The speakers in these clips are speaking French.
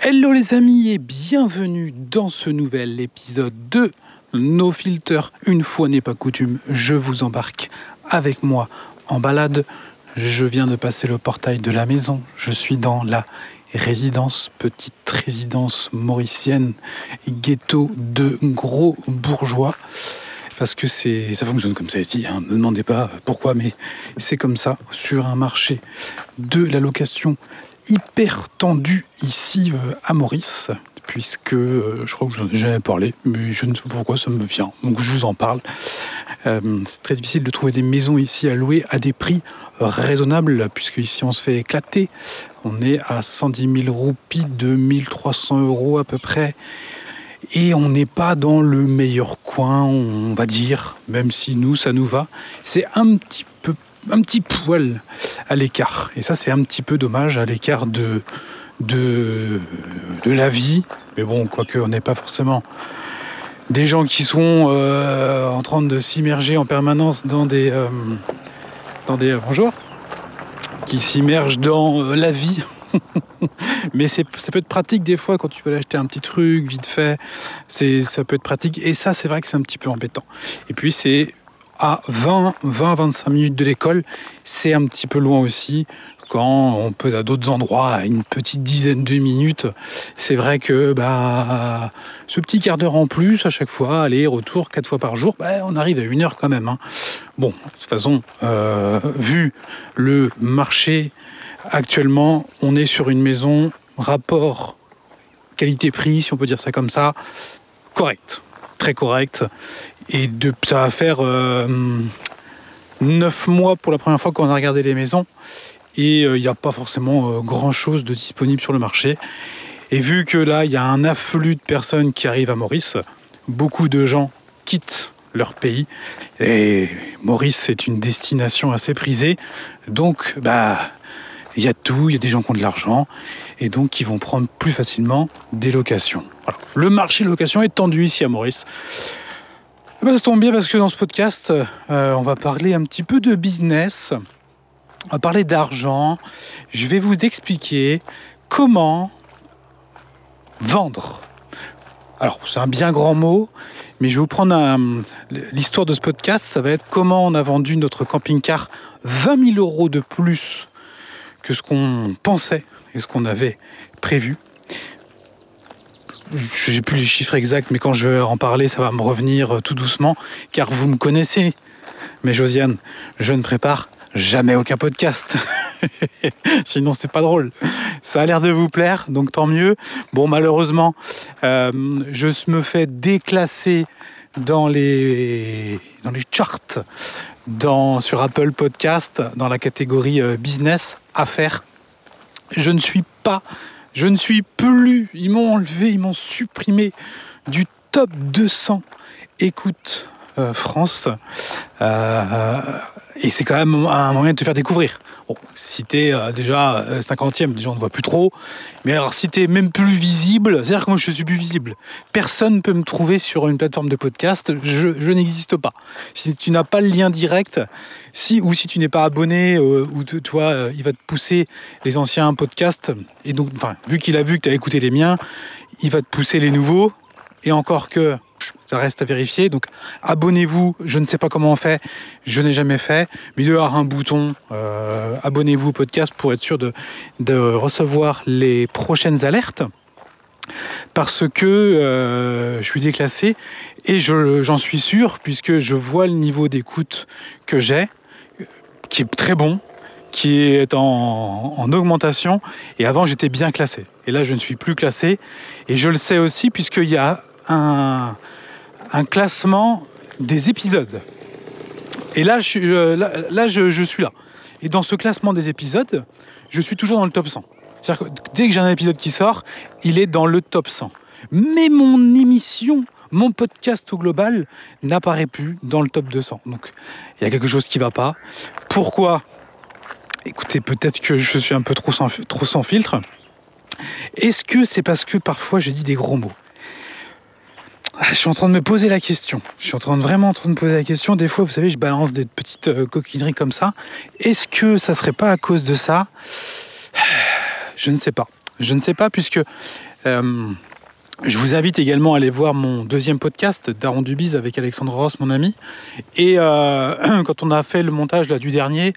Hello les amis et bienvenue dans ce nouvel épisode de No Filter. Une fois n'est pas coutume, je vous embarque avec moi en balade. Je viens de passer le portail de la maison. Je suis dans la résidence, petite résidence mauricienne, ghetto de gros bourgeois. Parce que c'est, ça fonctionne comme ça ici. Ne me demandez pas pourquoi, mais c'est comme ça sur un marché de la location hyper tendu ici euh, à Maurice, puisque euh, je crois que j'en ai jamais parlé, mais je ne sais pas pourquoi ça me vient, donc je vous en parle. Euh, c'est très difficile de trouver des maisons ici à louer à des prix raisonnables, puisque ici on se fait éclater. On est à 110 000 roupies, 2300 euros à peu près. Et on n'est pas dans le meilleur coin, on va dire, même si nous, ça nous va. C'est un petit peu un petit poil à l'écart. Et ça, c'est un petit peu dommage à l'écart de, la vie. Mais bon, quoique on n'est pas forcément des gens qui sont euh, en train de s'immerger en permanence dans des... Euh, euh, bonjour Qui s'immergent dans la vie. Mais ça peut être pratique des fois quand tu veux acheter un petit truc vite fait. Ça peut être pratique. Et ça, c'est vrai que c'est un petit peu embêtant. Et puis, c'est à 20, 20, 25 minutes de l'école. C'est un petit peu loin aussi. Quand on peut à d'autres endroits à une petite dizaine de minutes, c'est vrai que bah, ce petit quart d'heure en plus à chaque fois, aller retour quatre fois par jour, bah, on arrive à une heure quand même. Hein. Bon, de toute façon, euh, vu le marché actuellement, on est sur une maison rapport qualité-prix, si on peut dire ça comme ça, correct, très correct. Et de, ça va faire euh, neuf mois pour la première fois qu'on a regardé les maisons. Et euh, il n'y a pas forcément euh, grand-chose de disponible sur le marché. Et vu que là, il y a un afflux de personnes qui arrivent à Maurice, beaucoup de gens quittent leur pays. Et Maurice, c'est une destination assez prisée. Donc, bah, il y a tout, il y a des gens qui ont de l'argent et donc qui vont prendre plus facilement des locations. Le marché location est tendu ici à Maurice. Eh ben, ça tombe bien parce que dans ce podcast, euh, on va parler un petit peu de business, on va parler d'argent. Je vais vous expliquer comment vendre. Alors, c'est un bien grand mot, mais je vais vous prendre l'histoire de ce podcast. Ça va être comment on a vendu notre camping-car 20 000 euros de plus que ce qu'on pensait et ce qu'on avait prévu je n'ai plus les chiffres exacts, mais quand je vais en parler, ça va me revenir euh, tout doucement, car vous me connaissez. Mais Josiane, je ne prépare jamais aucun podcast. Sinon, c'est pas drôle. Ça a l'air de vous plaire, donc tant mieux. Bon, malheureusement, euh, je me fais déclasser dans les, charts sur Apple Podcast dans la catégorie euh, business, affaires. Je ne suis pas je ne suis plus, ils m'ont enlevé, ils m'ont supprimé du top 200 écoute euh, France. Euh, et c'est quand même un moyen de te faire découvrir. Bon, si t'es euh, déjà 50e, déjà on ne voit plus trop. Mais alors si t'es même plus visible, c'est-à-dire que moi je suis plus visible. Personne ne peut me trouver sur une plateforme de podcast. Je, n'existe pas. Si tu n'as pas le lien direct, si ou si tu n'es pas abonné, ou il va te pousser les anciens podcasts. Et donc, enfin, vu qu'il a vu que tu as écouté les miens, il va te pousser les nouveaux. Et encore que ça reste à vérifier. Donc abonnez-vous, je ne sais pas comment on fait, je n'ai jamais fait, mais il doit y avoir un bouton euh, abonnez-vous au podcast pour être sûr de, recevoir les prochaines alertes. Parce que euh, je suis déclassé et j'en suis sûr puisque je vois le niveau d'écoute que j'ai, qui est très bon, qui est en, en, augmentation. Et avant, j'étais bien classé. Et là, je ne suis plus classé. Et je le sais aussi puisqu'il y a un, un classement des épisodes. Et là, je, euh, je, suis là. Et dans ce classement des épisodes, je suis toujours dans le top 100. C'est-à-dire que dès que j'ai un épisode qui sort, il est dans le top 100. Mais mon émission, mon podcast au global n'apparaît plus dans le top 200. Donc il y a quelque chose qui ne va pas. Pourquoi? Écoutez, peut-être que je suis un peu trop sans, trop sans filtre. Est-ce que c'est parce que parfois j'ai dit des gros mots? Je suis en train de me poser la question. Je suis en train de vraiment en train de me poser la question. Des fois, vous savez, je balance des petites euh, coquineries comme ça. Est-ce que ça serait pas à cause de ça? Je ne sais pas. Je ne sais pas, puisque euh, je vous invite également à aller voir mon deuxième podcast, Daron Dubiz, avec Alexandre Ross, mon ami. Et euh, quand on a fait le montage là, du dernier,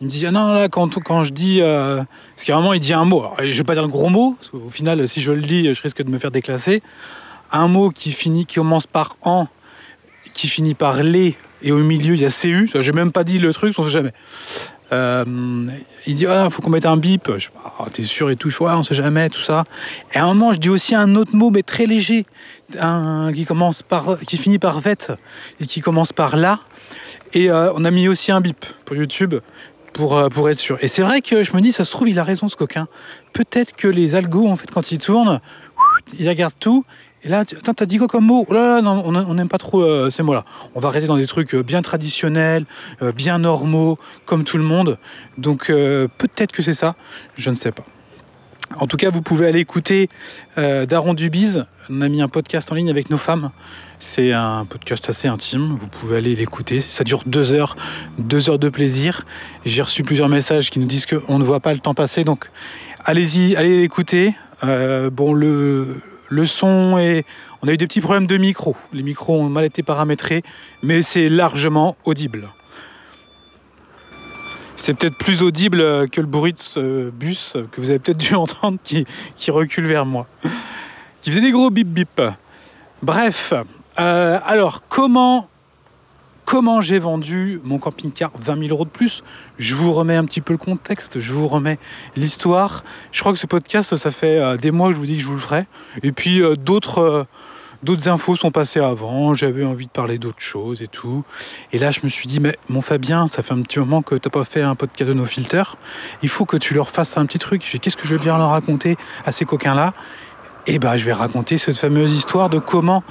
il me dit ah non là quand, quand je dis parce qu'à un moment il dit un mot alors, je vais pas dire le gros mot parce qu'au final si je le dis je risque de me faire déclasser un mot qui finit qui commence par en qui finit par les et au milieu il y a cu j'ai même pas dit le truc on sait jamais euh, il dit ah faut qu'on mette un bip je ah, t'es sûr et tout je on sait jamais tout ça et à un moment je dis aussi un autre mot mais très léger un qui commence par qui finit par vet et qui commence par là et euh, on a mis aussi un bip pour YouTube pour, euh, pour être sûr. Et c'est vrai que je me dis, ça se trouve, il a raison ce coquin. Peut-être que les algos, en fait, quand ils tournent, ils regardent tout. Et là, attends, t'as dit quoi comme mot? Oh là là, non, on n'aime pas trop euh, ces mots-là. On va arrêter dans des trucs euh, bien traditionnels, bien normaux, comme tout le monde. Donc peut-être que c'est ça, je ne sais pas. En tout cas, vous pouvez aller écouter Daron Dubiz. On a mis un podcast en ligne avec nos femmes c'est un podcast assez intime, vous pouvez aller l'écouter. Ça dure deux heures, deux heures de plaisir. J'ai reçu plusieurs messages qui nous disent qu'on ne voit pas le temps passer, donc allez-y, allez l'écouter. Euh, bon, le, le son et on a eu des petits problèmes de micro. Les micros ont mal été paramétrés, mais c'est largement audible. C'est peut-être plus audible que le bruit de ce bus que vous avez peut-être dû entendre qui, qui recule vers moi. Qui faisait des gros bip bip. Bref, euh, alors, comment, comment j'ai vendu mon camping-car 20 000 euros de plus? Je vous remets un petit peu le contexte, je vous remets l'histoire. Je crois que ce podcast, ça fait euh, des mois que je vous dis que je vous le ferai. Et puis, euh, d'autres... D'autres infos sont passées avant, j'avais envie de parler d'autres choses et tout. Et là, je me suis dit, mais mon Fabien, ça fait un petit moment que tu n'as pas fait un podcast de nos filters. Il faut que tu leur fasses un petit truc. Qu'est-ce que je vais bien leur raconter à ces coquins-là? Et eh ben, je vais raconter cette fameuse histoire de comment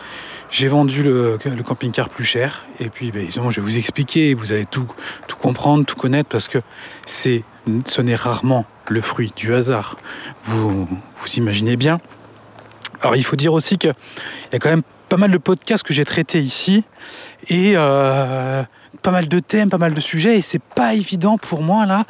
j'ai vendu le, camping-car plus cher. Et puis, ben, je vais vous expliquer. Vous allez tout, tout comprendre, tout connaître, parce que c'est, ce n'est rarement le fruit du hasard. Vous, vous imaginez bien. Alors, il faut dire aussi qu'il y a quand même pas mal de podcasts que j'ai traités ici. Et euh, pas mal de thèmes, pas mal de sujets. Et c'est pas évident pour moi, là,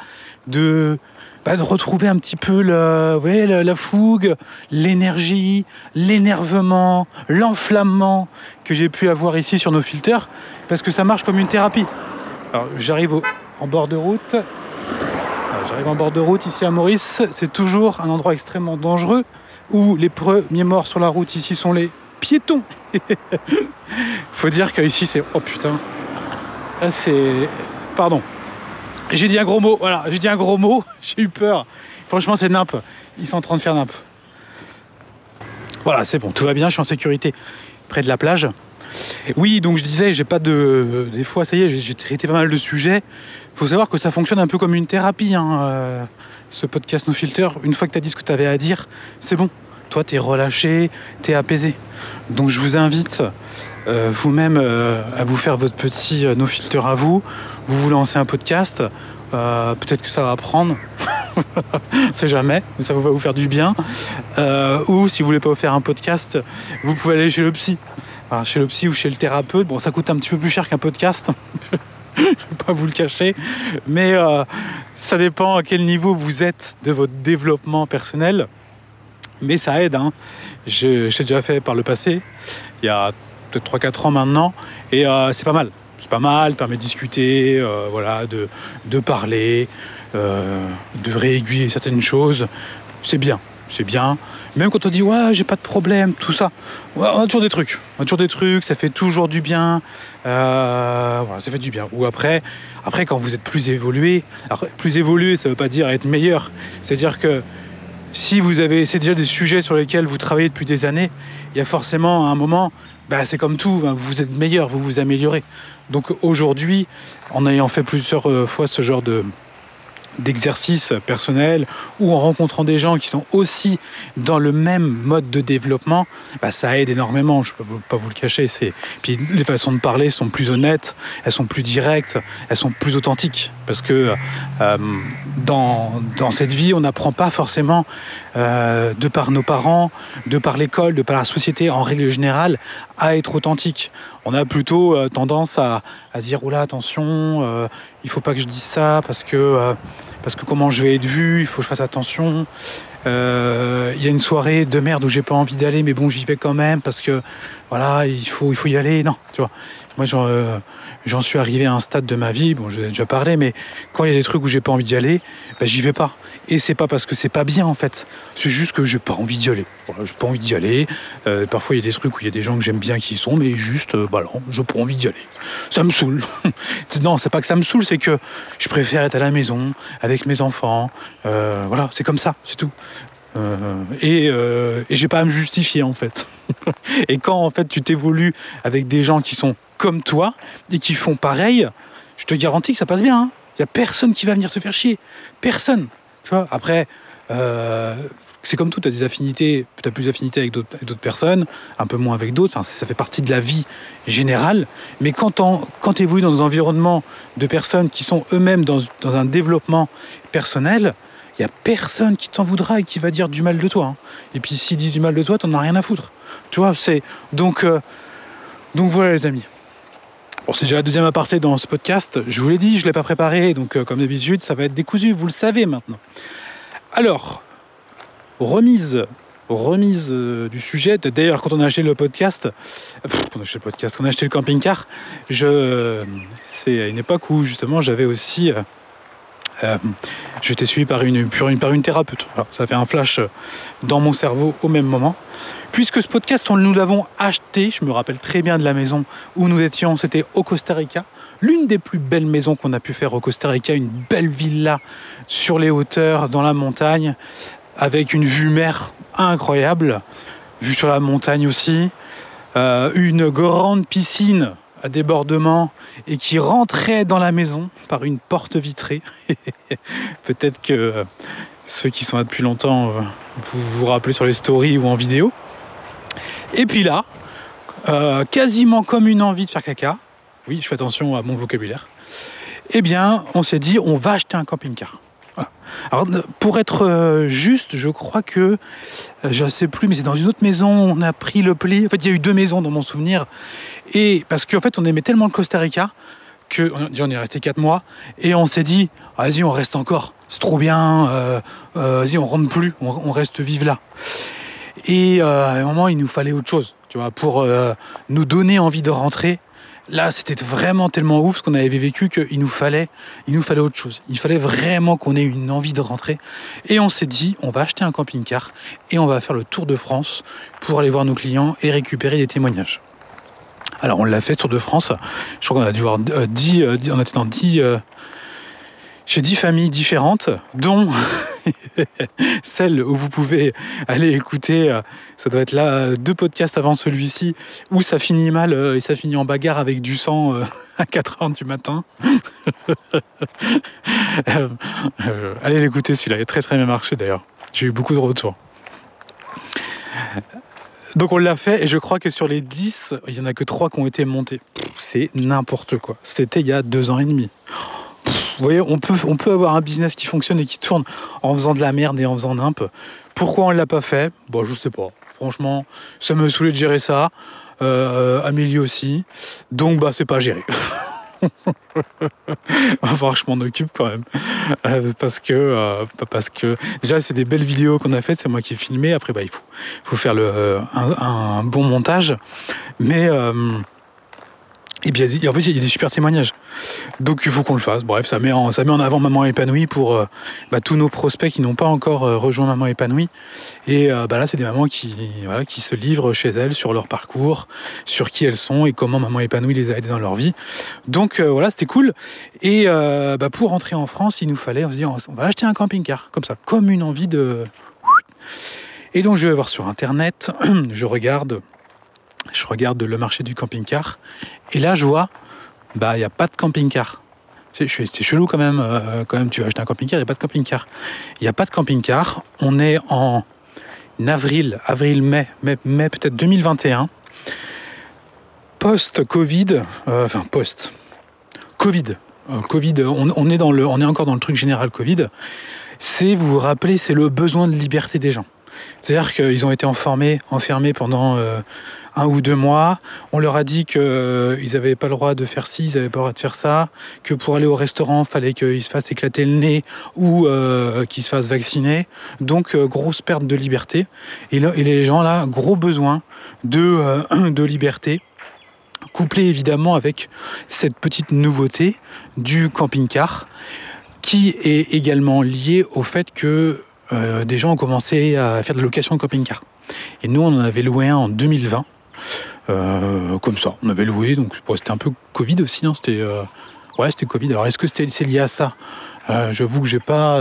de bah, de retrouver un petit peu la, fougue, l'énergie, l'énervement, l'enflammement que j'ai pu avoir ici sur nos filters, parce que ça marche comme une thérapie. J'arrive en bord de route. J'arrive en bord de route ici à Maurice. C'est toujours un endroit extrêmement dangereux où les premiers morts sur la route ici sont les piétons. Faut dire qu'ici c'est oh putain, c'est pardon, j'ai dit un gros mot, voilà, j'ai dit un gros mot, j'ai eu peur. Franchement, c'est nimp. Ils sont en train de faire nimp. Voilà, c'est bon, tout va bien, je suis en sécurité près de la plage. Oui, donc je disais, j'ai pas de. Des fois, ça y est, j'ai traité pas mal de sujets. Faut savoir que ça fonctionne un peu comme une thérapie, hein, euh, ce podcast No Filter. Une fois que tu as dit ce que tu avais à dire, c'est bon. Toi, tu es relâché, tu es apaisé. Donc je vous invite euh, vous-même euh, à vous faire votre petit No Filter à vous vous vous lancez un podcast, euh, peut-être que ça va prendre, c'est jamais, mais ça va vous faire du bien. Euh, ou si vous voulez pas vous faire un podcast, vous pouvez aller chez le psy. chez le psy ou chez le thérapeute. Bon, ça coûte un petit peu plus cher qu'un podcast. Je ne vais pas vous le cacher, mais euh, ça dépend à quel niveau vous êtes de votre développement personnel. Mais ça aide. Hein. J'ai déjà fait par le passé, il y a peut-être 3-4 ans maintenant, et c'est pas mal c'est pas mal, permet de discuter, euh, voilà, de, de parler, euh, de réaiguiller certaines choses. C'est bien, c'est bien. Même quand on dit ouais, j'ai pas de problème, tout ça, on a toujours des trucs. On a toujours des trucs, ça fait toujours du bien. Euh, voilà, ça fait du bien. Ou après, après quand vous êtes plus évolué, alors, plus évolué, ça veut pas dire être meilleur. C'est-à-dire que si vous avez, c'est déjà des sujets sur lesquels vous travaillez depuis des années, il y a forcément un moment, bah, c'est comme tout, hein, vous êtes meilleur, vous vous améliorez. Donc aujourd'hui, en ayant fait plusieurs euh, fois ce genre de, d'exercice personnel ou en rencontrant des gens qui sont aussi dans le même mode de développement, bah, ça aide énormément. Je ne peux pas vous le cacher. Puis les façons de parler sont plus honnêtes, elles sont plus directes, elles sont plus authentiques. Parce que euh, dans, dans cette vie, on n'apprend pas forcément euh, de par nos parents, de par l'école, de par la société en règle générale, à être authentique. On a plutôt euh, tendance à, à dire oula attention, euh, il faut pas que je dise ça parce que parce que comment je vais être vu, il faut que je fasse attention. il y a une soirée de merde où j'ai pas envie d'aller, mais bon, j'y vais quand même parce que voilà, il faut, il faut y aller. Non, tu vois. Moi, euh, j'en suis arrivé à un stade de ma vie, bon, je l'ai déjà parlé, mais quand il y a des trucs où j'ai pas envie d'y aller, ben, j'y vais pas. Et c'est pas parce que c'est pas bien en fait, c'est juste que j'ai pas envie d'y aller. J'ai pas envie d'y aller. Euh, parfois, il y a des trucs où il y a des gens que j'aime bien qui y sont, mais juste, euh, bah non, j'ai pas envie d'y aller. Ça me saoule. non, c'est pas que ça me saoule, c'est que je préfère être à la maison avec mes enfants. voilà, c'est comme ça, c'est tout. et, et j'ai pas à me justifier en fait. et quand en fait tu t'évolues avec des gens qui sont comme toi et qui font pareil, je te garantis que ça passe bien. Il hein. n'y a personne qui va venir te faire chier. Personne. Tu vois Après, euh, c'est comme tout, tu as des affinités, tu as plus d'affinités avec d'autres personnes, un peu moins avec d'autres, enfin, ça fait partie de la vie générale. Mais quand, tu évolues dans un environnement de personnes qui sont eux-mêmes dans, un développement personnel, il n'y a personne qui t'en voudra et qui va dire du mal de toi. Hein. Et puis s'ils disent du mal de toi, t'en as rien à foutre. Tu vois, c'est. Donc, euh, donc voilà les amis. C'est déjà la deuxième aparté dans ce podcast. Je vous l'ai dit, je ne l'ai pas préparé, donc euh, comme d'habitude, ça va être décousu, vous le savez maintenant. Alors, remise, remise euh, du sujet. D'ailleurs, quand on a acheté le podcast, on a acheté le podcast, quand on a acheté le camping-car, je, c'est à une époque où justement j'avais aussi euh, j'étais suivi par une, par thérapeute. ça fait un flash dans mon cerveau au même moment. Puisque ce podcast, nous l'avons acheté, je me rappelle très bien de la maison où nous étions, c'était au Costa Rica. L'une des plus belles maisons qu'on a pu faire au Costa Rica, une belle villa sur les hauteurs, dans la montagne, avec une vue mer incroyable, vue sur la montagne aussi, euh, une grande piscine à débordement et qui rentrait dans la maison par une porte vitrée. Peut-être que euh, ceux qui sont là depuis longtemps, euh, vous vous rappelez sur les stories ou en vidéo. Et puis là, euh, quasiment comme une envie de faire caca, oui, je fais attention à mon vocabulaire, eh bien, on s'est dit, on va acheter un camping-car. Alors, pour être juste, je crois que, je ne sais plus, mais c'est dans une autre maison, on a pris le pli. En fait, il y a eu deux maisons dans mon souvenir. Et parce qu'en fait, on aimait tellement le Costa Rica que, on est resté quatre mois, et on s'est dit, vas-y, on reste encore, c'est trop bien, vas-y, on rentre plus, on, reste vive là. Et à un moment, il nous fallait autre chose, tu vois, pour nous donner envie de rentrer. Là, c'était vraiment tellement ouf ce qu'on avait vécu qu'il nous fallait, il nous fallait autre chose. Il fallait vraiment qu'on ait une envie de rentrer. Et on s'est dit, on va acheter un camping-car et on va faire le tour de France pour aller voir nos clients et récupérer des témoignages. Alors on l'a fait tour de France. Je crois qu'on a dû voir 10, euh, euh, on était dans 10, chez dix familles différentes, dont celle où vous pouvez aller écouter, euh, ça doit être là, deux podcasts avant celui-ci, où ça finit mal euh, et ça finit en bagarre avec du sang euh, à 4 heures du matin. allez l'écouter celui-là, il a très très bien marché d'ailleurs. J'ai eu beaucoup de retours. Donc on l'a fait et je crois que sur les 10, il n'y en a que 3 qui ont été montés. C'est n'importe quoi. C'était il y a deux ans et demi. Vous voyez, on peut, avoir un business qui fonctionne et qui tourne en faisant de la merde et en faisant nimp. Pourquoi on ne l'a pas fait? Bon, je sais pas. Franchement, ça me saoulait de gérer ça. Euh, Amélie aussi. Donc, bah, c'est pas géré. enfin, je m'en occupe quand même. Euh, parce que, euh, parce que déjà, c'est des belles vidéos qu'on a faites, c'est moi qui ai filmé. Après, bah, il faut, faut faire le, un, bon montage. Mais. Bien, en fait, il y a des super témoignages. Donc, il faut qu'on le fasse. Bref, ça met en, met en avant Maman Épanouie pour euh, bah, tous nos prospects qui n'ont pas encore euh, rejoint Maman Épanouie. Et euh, bah, là, c'est des mamans qui, qui se livrent chez elles sur leur parcours, sur qui elles sont et comment Maman Épanouie les a aidées dans leur vie. Donc, voilà, c'était cool. Et bah, pour rentrer en France, il nous fallait, on se on va acheter un camping-car, comme ça, comme une envie de... Et donc, je vais voir sur Internet, je regarde je regarde le marché du camping-car et là je vois, bah il n'y a pas de camping-car. C'est chelou quand même, euh, quand même tu vas acheter un camping-car, il n'y a pas de camping-car. Il n'y a pas de camping-car, on est en avril, avril, mai, mai, peut-être 2021. Post-Covid, euh, enfin post, Covid, euh, Covid, on, est dans le, on est encore dans le truc général Covid. C'est, vous vous rappelez, c'est le besoin de liberté des gens. C'est-à-dire qu'ils ont été enfermés, enfermés pendant euh, un ou deux mois. On leur a dit qu'ils euh, n'avaient pas le droit de faire ci, ils n'avaient pas le droit de faire ça, que pour aller au restaurant, il fallait qu'ils se fassent éclater le nez ou euh, qu'ils se fassent vacciner. Donc, grosse perte de liberté. Et, les gens, là, gros besoin de, de liberté couplé évidemment avec cette petite nouveauté du camping-car qui est également lié au fait que euh, des gens ont commencé à faire de la location de camping-car. Et nous, on en avait loué un en 2020. Euh, comme ça, on avait loué, donc c'était un peu Covid aussi. Hein, c'était euh, ouais, c'était Covid. Alors est-ce que c'est lié à ça? J'avoue que j'ai pas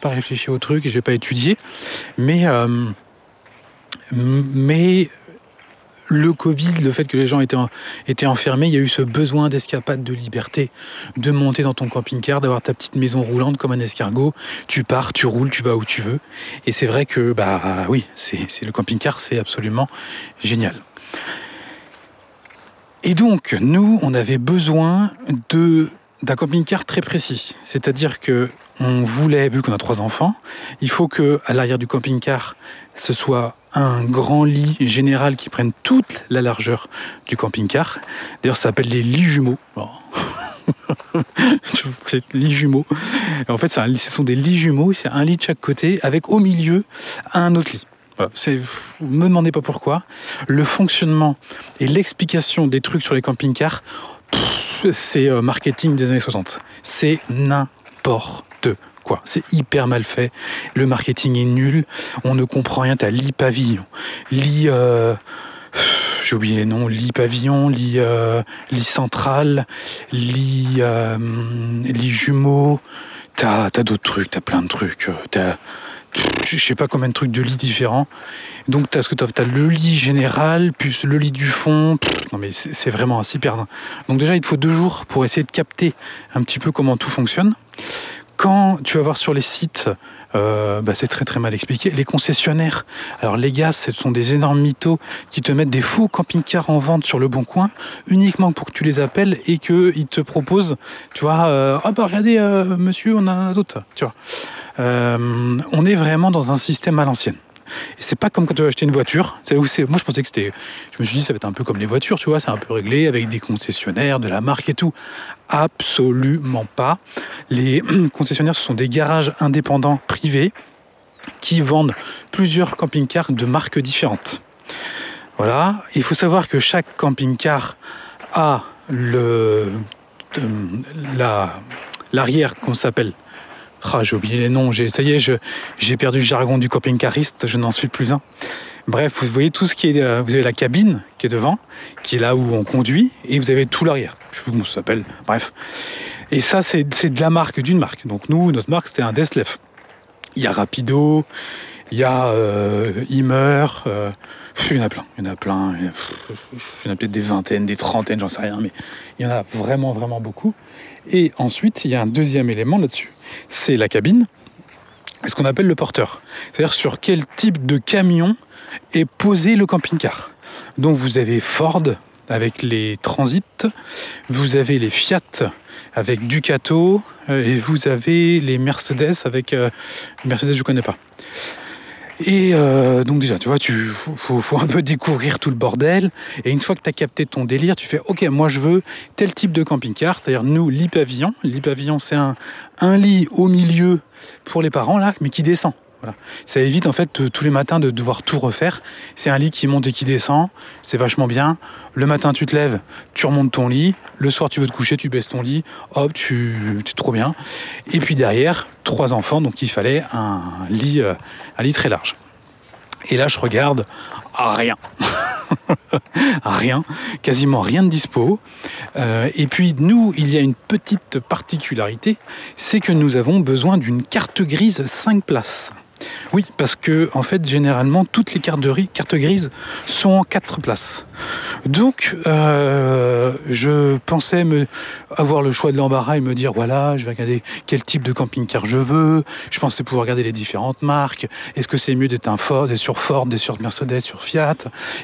pas réfléchi au truc et j'ai pas étudié, mais mais le Covid, le fait que les gens étaient, enfermés, il y a eu ce besoin d'escapade, de liberté, de monter dans ton camping-car, d'avoir ta petite maison roulante comme un escargot. Tu pars, tu roules, tu vas où tu veux. Et c'est vrai que, bah oui, c'est le camping-car, c'est absolument génial. Et donc, nous, on avait besoin de d'un camping-car très précis. C'est-à-dire que on voulait, vu qu'on a trois enfants, il faut que à l'arrière du camping-car, ce soit un grand lit général qui prenne toute la largeur du camping-car. D'ailleurs, ça s'appelle les lits jumeaux. c'est lits jumeaux. En fait, un, ce sont des lits jumeaux, c'est un lit de chaque côté, avec au milieu un autre lit. Voilà, c'est, me demandez pas pourquoi. Le fonctionnement et l'explication des trucs sur les camping-cars, c'est euh, marketing des années 60. C'est n'importe c'est hyper mal fait. Le marketing est nul. On ne comprend rien. T'as lit pavillon, lit. Euh, j'ai oublié les noms, lit pavillon, lit, euh, lit central, lit, euh, lit jumeau. T'as as, d'autres trucs, t'as plein de trucs. T'as, je sais pas combien de trucs de lits différents. Donc t'as ce que t'as, as le lit général, plus le lit du fond. non mais c'est, vraiment un super. Donc déjà il te faut deux jours pour essayer de capter un petit peu comment tout fonctionne. Quand tu vas voir sur les sites, euh, bah, c'est très très mal expliqué. Les concessionnaires, alors les gars, ce sont des énormes mythos qui te mettent des faux camping-cars en vente sur le bon coin, uniquement pour que tu les appelles et qu'ils te proposent, tu vois, euh, oh bah regardez, euh, monsieur, on a d'autres, tu vois. On est vraiment dans un système à l'ancienne. C'est pas comme quand tu vas acheter une voiture. Où. Moi, je pensais que c'était. Je me suis dit, ça va être un peu comme les voitures, tu vois, c'est un peu réglé avec des concessionnaires, de la marque et tout. Absolument pas. Les concessionnaires, ce sont des garages indépendants privés qui vendent plusieurs camping-cars de marques différentes. Voilà. Il faut savoir que chaque camping-car a euh, l'arrière qu'on s'appelle ah, j'ai oublié les noms, ça y est, j'ai perdu le jargon du camping-cariste, je n'en suis plus un. Bref, vous voyez tout ce qui est. Euh, vous avez la cabine qui est devant, qui est là où on conduit, et vous avez tout l'arrière. Je sais pas comment ça s'appelle. Bref. Et ça, c'est de la marque, d'une marque. Donc nous, notre marque, c'était un Deslef. Il y a Rapido, il y a euh, euh, il y en a plein, il y en a plein, il y en a peut-être des vingtaines, des trentaines, j'en sais rien, mais il y en a vraiment, vraiment beaucoup. Et ensuite, il y a un deuxième élément là-dessus, c'est la cabine, ce qu'on appelle le porteur. C'est-à-dire sur quel type de camion est posé le camping-car. Donc vous avez Ford avec les Transits, vous avez les Fiat avec Ducato, euh, et vous avez les Mercedes avec... Euh, Mercedes, je ne connais pas. Et euh, donc déjà, tu vois, tu faut, faut, un peu découvrir tout le bordel. Et une fois que tu as capté ton délire, tu fais OK, moi je veux tel type de camping-car, c'est-à-dire nous, lit pavillon. Lit pavillon, c'est un lit au milieu pour les parents là, mais qui descend. Ça évite en fait tous les matins de devoir tout refaire. C'est un lit qui monte et qui descend, c'est vachement bien. Le matin tu te lèves, tu remontes ton lit. Le soir tu veux te coucher, tu baisses ton lit. Hop, tu es trop bien. Et puis derrière, trois enfants, donc il fallait un lit, euh, très large. Et là je regarde, ah, rien. rien, quasiment rien de dispo. Euh, et puis nous, il y a une petite particularité, c'est que nous avons besoin d'une carte grise 5 places. Oui, parce que en fait, généralement, toutes les cartes, de cartes grises sont en quatre places. Donc, euh, je pensais avoir le choix de l'embarras et me dire voilà, je vais regarder quel type de camping-car je veux. Je pensais pouvoir regarder les différentes marques. Est-ce que c'est mieux d'être un Ford, d'être sur Ford, d'être sur Mercedes, sur Fiat?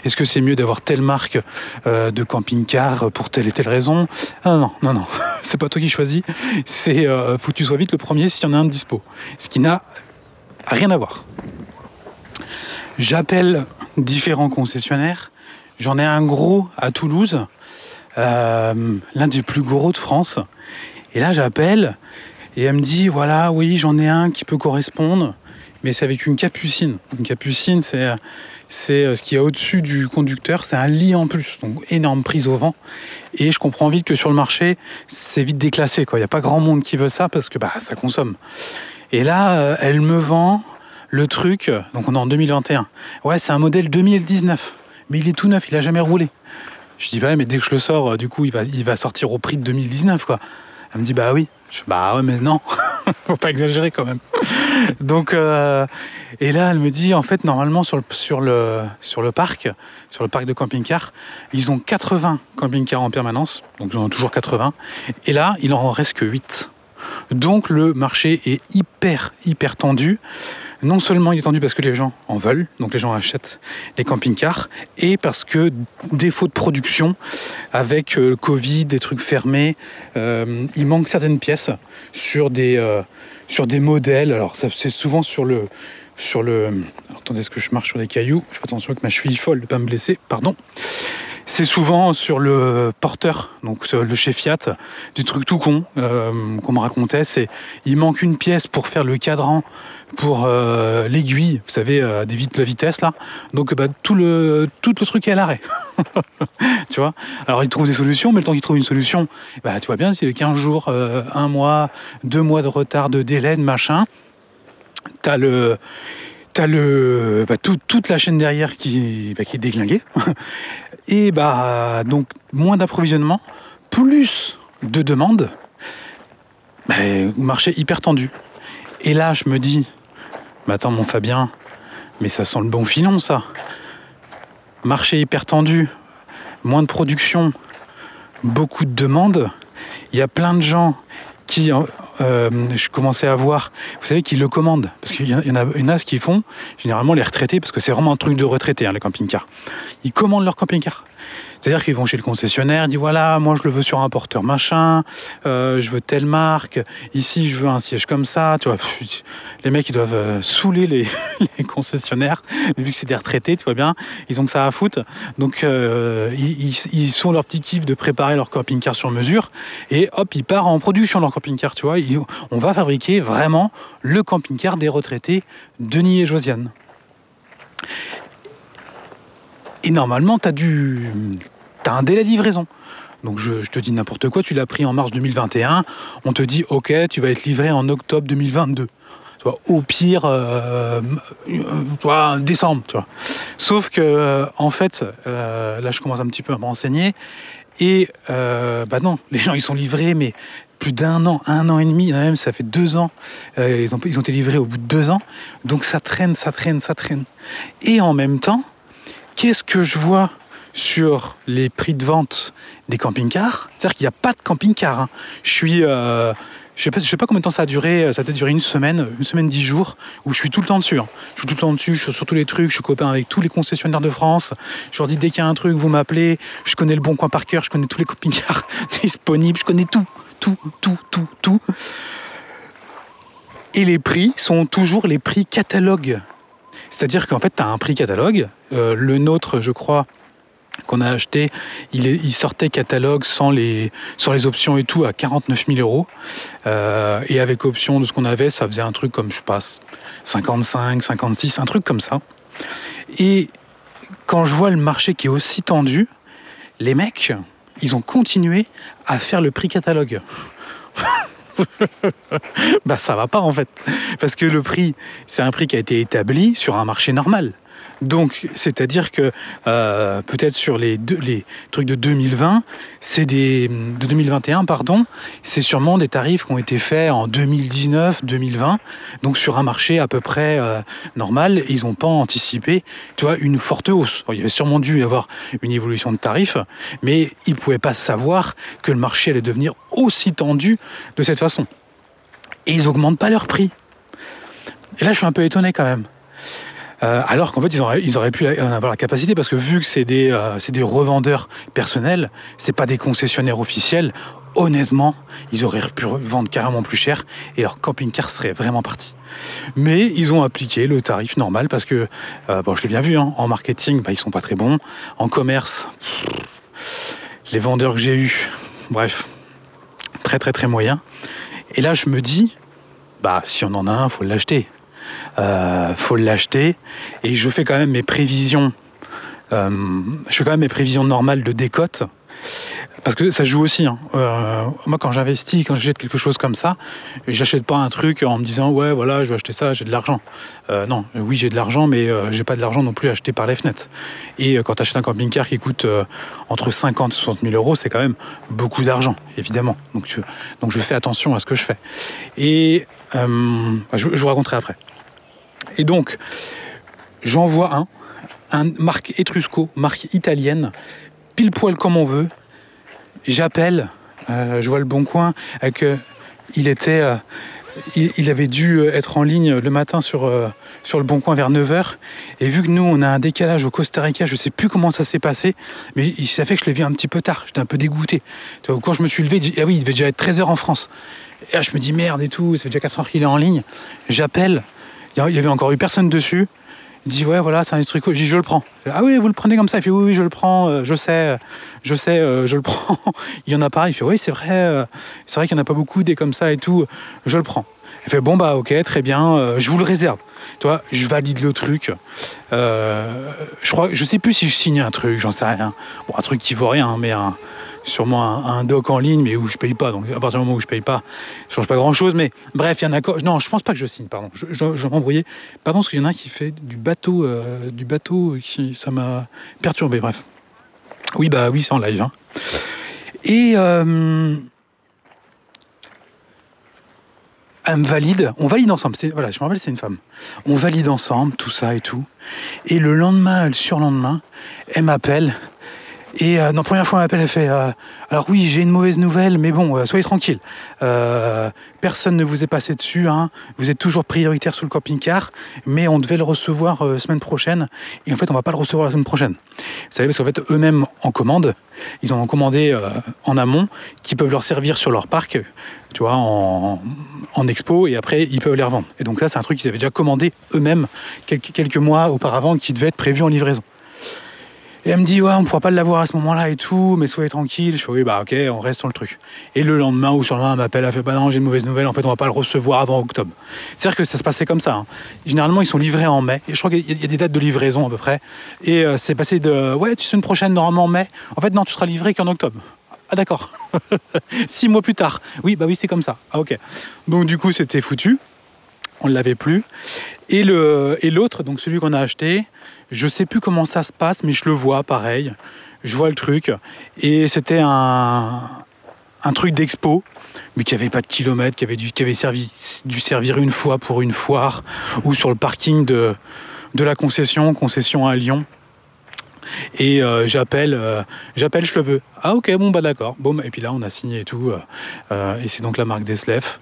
Est-ce que c'est mieux d'avoir telle marque euh, de camping-car pour telle et telle raison? Ah, Non, non, non, c'est pas toi qui choisis. C'est euh, faut que tu sois vite le premier s'il y en a un de dispo. Ce qui n'a rien à voir. J'appelle différents concessionnaires. J'en ai un gros à Toulouse, euh, l'un des plus gros de France. Et là, j'appelle et elle me dit voilà, oui, j'en ai un qui peut correspondre, mais c'est avec une capucine. Une capucine, c'est c'est euh, ce qui est au-dessus du conducteur, c'est un lit en plus, donc énorme prise au vent. Et je comprends vite que sur le marché, c'est vite déclassé. Il n'y a pas grand monde qui veut ça parce que bah, ça consomme. Et là, euh, elle me vend le truc, donc on est en 2021. Ouais, c'est un modèle 2019, mais il est tout neuf, il a jamais roulé. Je dis, bah mais dès que je le sors, euh, du coup, il va, il va sortir au prix de 2019, quoi. Elle me dit, bah oui. Je, bah ouais, mais non, faut pas exagérer quand même. Donc, euh, et là, elle me dit, en fait, normalement, sur le, sur le, sur le parc, sur le parc de camping-car, ils ont 80 camping-cars en permanence, donc ils en ont toujours 80. Et là, il en reste que 8. Donc, le marché est hyper, hyper tendu non seulement il est tendu parce que les gens en veulent, donc les gens achètent des camping-cars, et parce que défaut de production, avec euh, le Covid, des trucs fermés, euh, il manque certaines pièces sur des, euh, modèles. Alors c'est souvent sur le... Sur le... attendez, est-ce que je marche sur des cailloux? Je fais attention que ma cheville folle de ne pas me blesser, pardon. C'est souvent sur le porteur, donc le chez Fiat, du truc tout con euh, qu'on me racontait. C'est il manque une pièce pour faire le cadran pour euh, l'aiguille, vous savez, euh, des vite la vitesse là. Donc bah, tout le tout le truc est à l'arrêt. tu vois? Alors ils trouvent des solutions, mais le temps qu'ils trouvent une solution, bah tu vois bien, c'est 15 jours, un mois, deux mois de retard, de délai, de machin. T'as le T'as le, bah, toute la chaîne derrière qui, bah, qui est déglinguée. Et bah, donc, moins d'approvisionnement, plus de demandes, bah, marché hyper tendu. Et là, je me dis, mais attends, mon Fabien, mais ça sent le bon filon, ça. Marché hyper tendu, moins de production, beaucoup de demandes. Il y a plein de gens qui, euh, je commençais à voir, vous savez, qui le commandent. Parce qu'il y, en a une as qui font, généralement les retraités, parce que c'est vraiment un truc de retraités, hein, les camping-cars. Ils commandent leur camping-car. C'est-à-dire qu'ils vont chez le concessionnaire, ils disent voilà, moi je le veux sur un porteur machin, euh, je veux telle marque, ici je veux un siège comme ça, tu vois. Les mecs ils doivent euh, saouler les, concessionnaires, vu que c'est des retraités, tu vois bien, ils ont que ça à foutre. Donc euh, ils, sont leur petit kiff de préparer leur camping-car sur mesure et hop, ils partent en production leur camping-car, tu vois. on va fabriquer vraiment le camping-car des retraités Denis et Josiane. Et normalement, tu as, du... as un délai de livraison. Donc je, te dis n'importe quoi, tu l'as pris en mars 2021, on te dit ok, tu vas être livré en octobre 2022. au pire, euh, euh décembre. Tu vois. Sauf que, euh, en fait, euh, là je commence un petit peu à me. Et bah non, les gens ils sont livrés, mais plus d'un an, un an et demi, même ça fait deux ans. ils ont été livrés au bout de deux ans. Donc ça traîne, ça traîne, ça traîne. Et en même temps, qu'est-ce que je vois sur les prix de vente des camping-cars C'est-à-dire qu'il n'y a pas de camping-car. Hein. Je suis. Euh, je ne sais, pas combien de temps ça a duré, ça a peut-être duré une semaine, une semaine, dix jours, où je suis tout le temps dessus. Hein. Je suis tout le temps dessus, je suis sur tous les trucs, je suis copain avec tous les concessionnaires de France. Je leur dis dès qu'il y a un truc, vous m'appelez, je connais le bon coin par cœur, je connais tous les camping-cars disponibles, je connais tout, tout, tout, tout, tout. Et les prix sont toujours les prix catalogue. C'est-à-dire qu'en fait, tu as un prix catalogue. Euh, le nôtre, je crois, qu'on a acheté, il, sortait catalogue sans les, options et tout à 49 000 euros. Euh, et avec option de ce qu'on avait, ça faisait un truc comme, je passe, 55, 56, un truc comme ça. Et quand je vois le marché qui est aussi tendu, les mecs, ils ont continué à faire le prix catalogue. bah ça va pas en fait. Parce que le prix, c'est un prix qui a été établi sur un marché normal. Donc, c'est-à-dire que euh, peut-être sur les, les trucs de 2020, c'est des de 2021 pardon, c'est sûrement des tarifs qui ont été faits en 2019, 2020, donc sur un marché à peu près euh, normal. ils n'ont pas anticipé, tu vois, une forte hausse. il y avait sûrement dû y avoir une évolution de tarifs, mais ils pouvaient pas savoir que le marché allait devenir aussi tendu de cette façon. Et ils augmentent pas leur prix. Et là, je suis un peu étonné quand même. Euh, alors qu'en fait, ils auraient, pu en avoir la capacité parce que vu que c'est des, euh, des revendeurs personnels, c'est pas des concessionnaires officiels. Honnêtement, ils auraient pu vendre carrément plus cher et leur camping-car serait vraiment parti. Mais ils ont appliqué le tarif normal parce que, euh, bon, je l'ai bien vu, hein, en marketing, bah, ils sont pas très bons. En commerce, les vendeurs que j'ai eus, bref, très très très moyen. Et là, je me dis, bah, si on en a un, faut l'acheter. Euh, faut l'acheter. Et je fais quand même mes prévisions. euh, je fais quand même mes prévisions normales de décote. Parce que ça joue aussi. hein. Euh, moi, quand j'investis, quand j'achète quelque chose comme ça, j'achète pas un truc en me disant ouais, voilà, je vais acheter ça, j'ai de l'argent. Non, oui, j'ai de l'argent, mais euh, j'ai pas de l'argent non plus acheté par les fenêtres. Et quand tu achètes un camping-car qui coûte entre 50 et 60 000 euros, c'est quand même beaucoup d'argent, évidemment. Donc, je fais attention à ce que je fais. Et je vous raconterai après. Et donc, j'en vois un, un marque Etrusco, marque italienne, pile poil comme on veut. J'appelle, euh, je vois le bon coin, avec, euh, il était, euh, il, avait dû euh, être en ligne le matin sur, euh, sur le bon coin vers 9h. Et vu que nous, on a un décalage au Costa Rica, je sais plus comment ça s'est passé, mais ça fait que je l'ai vu un petit peu tard. J'étais un peu dégoûté. Quand je me suis levé, ah oui, il devait déjà être 13h en France. Et là, je me dis merde et tout, ça fait déjà 4 heures qu'il est en ligne. J'appelle, il y avait encore eu personne dessus. Il dit ouais voilà c'est un truc. J'ai je le prends. Ah oui vous le prenez comme ça. Il fait oui oui je le prends. euh, Je sais je sais euh, je le prends. il y en a pas. Il fait oui c'est vrai euh, c'est vrai qu'il y en a pas beaucoup des comme ça et tout. Je le prends. Il fait bon bah ok très bien. je vous le réserve. Tu vois je valide le truc. Je crois je sais plus si je signe un truc j'en sais rien. Bon un truc qui vaut rien mais un sûrement un, un doc en ligne mais où je paye pas. Donc à partir du moment où je paye pas ça change pas grand chose. Mais bref il y a encore. Non je pense pas que je signe pardon. Je, je, je. Pardon, parce qu'il y en a un qui fait du bateau, euh, du bateau, qui, ça m'a perturbé, bref. Oui, bah oui, c'est en live. hein. Et euh, elle me valide, on valide ensemble, voilà, je me rappelle, c'est une femme. On valide ensemble, tout ça et tout. Et le lendemain, le surlendemain, elle m'appelle. Et euh, non, première fois, elle m'appelle, elle fait euh, Alors oui, j'ai une mauvaise nouvelle, mais bon, euh, soyez tranquille. Euh, personne ne vous est passé dessus. Hein. Vous êtes toujours prioritaire sous le camping-car, mais on devait le recevoir euh, semaine prochaine. Et en fait, on va pas le recevoir la semaine prochaine. Vous savez, parce qu'en fait, eux-mêmes en commande, ils en ont commandé euh, en amont, qui peuvent leur servir sur leur parc, tu vois, en, en expo, et après, ils peuvent les revendre. Et donc là, c'est un truc qu'ils avaient déjà commandé eux-mêmes quelques, quelques mois auparavant, qui devait être prévu en livraison. Et elle me dit, ouais, on pourra pas l'avoir à ce moment-là et tout, mais soyez tranquille. Je fais, oui, bah ok, on reste sur le truc. Et le lendemain ou sur le lendemain, elle m'appelle, elle fait, bah non, j'ai une mauvaise nouvelle, en fait, on va pas le recevoir avant octobre. C'est-à-dire que ça se passait comme ça. hein. Généralement, ils sont livrés en mai. Et je crois qu'il y a- des dates de livraison à peu près. Et euh, c'est passé de, ouais, tu sais, une prochaine, normalement en mai. En fait, non, tu seras livré qu'en octobre. Ah d'accord. Six mois plus tard. Oui, bah oui, c'est comme ça. Ah ok. Donc du coup, c'était foutu. On ne l'avait plus. Et le et l'autre, donc celui qu'on a acheté, je sais plus comment ça se passe, mais je le vois pareil. Je vois le truc. Et c'était un, truc d'expo, mais qui avait pas de kilomètres, qui avait, dû, servir une fois pour une foire, ou sur le parking de, la concession, concession à Lyon. Et euh, j'appelle, euh, j'appelle, je le veux. Ah ok, bon bah d'accord. Bon, et puis là on a signé et tout. euh, euh, et c'est donc la marque Deslef.